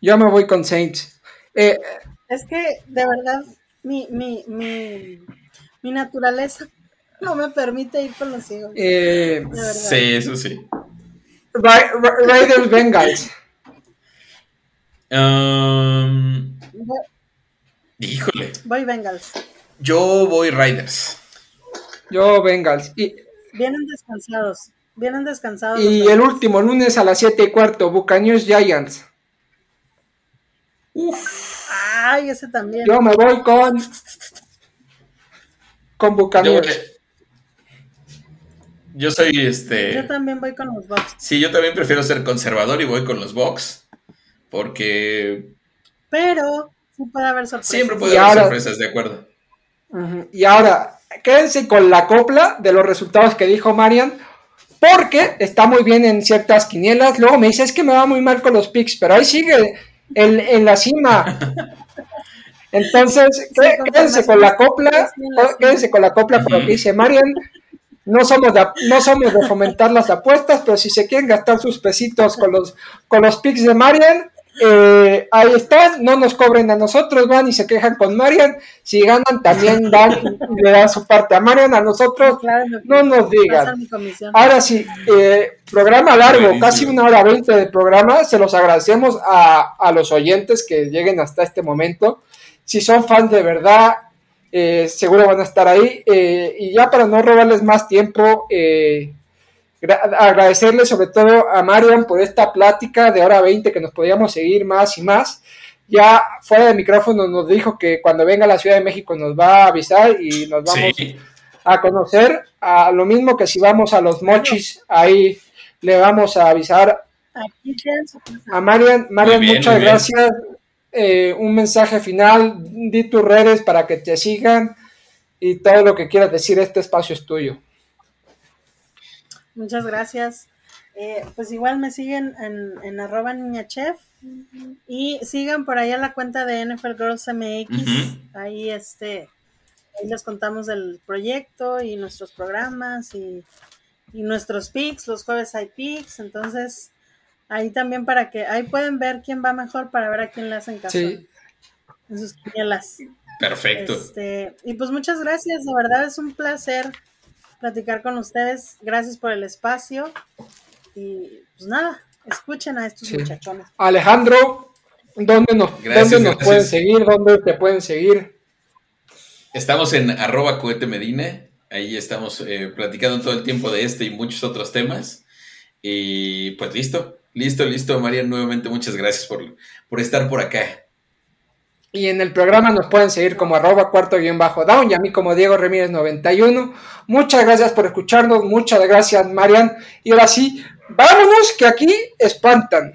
Yo me voy con Saints. Eh, Es que, de verdad, mi, mi, mi, mi naturaleza no me permite ir con los Eagles. eh. Sí, eso sí. Ra- Ra- Raiders Bengals. Um, híjole. voy Bengals. Yo voy Riders. Yo Bengals. Y, Vienen descansados. Vienen descansados. y el último, lunes a las 7 y cuarto, Buccaneers Giants. Ay, ese también. Yo me voy con. Con Yo, Buccaneers. yo soy este. Yo también voy con los Bucks. Sí, yo también prefiero ser conservador y voy con los Bucks. Porque Pero puede haber sorpresas. siempre puede Y haber ahora- sorpresas, de acuerdo. Y ahora, quédense con la copla de los resultados que dijo Marian, porque está muy bien en ciertas quinielas. Luego me dice, es que me va muy mal con los picks, pero ahí sigue en, en la cima. Entonces, qué- quédense con la copla, quédense con la copla por lo que dice Marian. No somos, de, no somos de fomentar las apuestas, pero si se quieren gastar sus pesitos con los, con los picks de Marian, eh, ahí están, no nos cobren a nosotros, van y se quejan con Marian, si ganan también dan, le dan su parte a Marian, a nosotros Claro, no nos digan. Ahora sí, eh, programa largo, casi una hora veinte de programa. Se los agradecemos a, a los oyentes que lleguen hasta este momento. Si son fans de verdad, eh, seguro van a estar ahí. Eh, y ya para no robarles más tiempo, eh, gra- agradecerles sobre todo a Marian por esta plática de hora 20 que nos podíamos seguir más y más. Ya fuera de micrófono nos dijo que cuando venga a la Ciudad de México nos va a avisar y nos vamos Sí. a conocer a lo mismo que si vamos a los mochis, ahí le vamos a avisar a Marian. Marian, bien, muchas gracias. Eh, un mensaje final, di tus redes para que te sigan y todo lo que quieras decir, este espacio es tuyo. Muchas gracias. Eh, pues igual me siguen en, en arroba niñachef y sigan por ahí a la cuenta de NFL Girls MX. Ahí este ahí les contamos del proyecto y nuestros programas y, y nuestros picks. Los jueves hay picks, entonces ahí también para que ahí pueden ver quién va mejor para ver a quién le hacen caso Sí, en sus quinielas. Perfecto. Este, y pues muchas gracias, de verdad es un placer platicar con ustedes. Gracias por el espacio. Y pues nada, escuchen a estos Sí. muchachones. Alejandro, ¿dónde nos, Gracias, dónde nos pueden seguir? ¿Dónde te pueden seguir? Estamos en arroba cohete medina. Ahí estamos eh, platicando todo el tiempo de este y muchos otros temas. Y pues listo. Listo, listo, Marian. Nuevamente muchas gracias por, por estar por acá. Y en el programa nos pueden seguir como arroba cuarto guion bajo down y a mí como Diego Ramírez 91. Muchas gracias por escucharnos, muchas gracias Marian. Y ahora sí, vámonos que aquí espantan.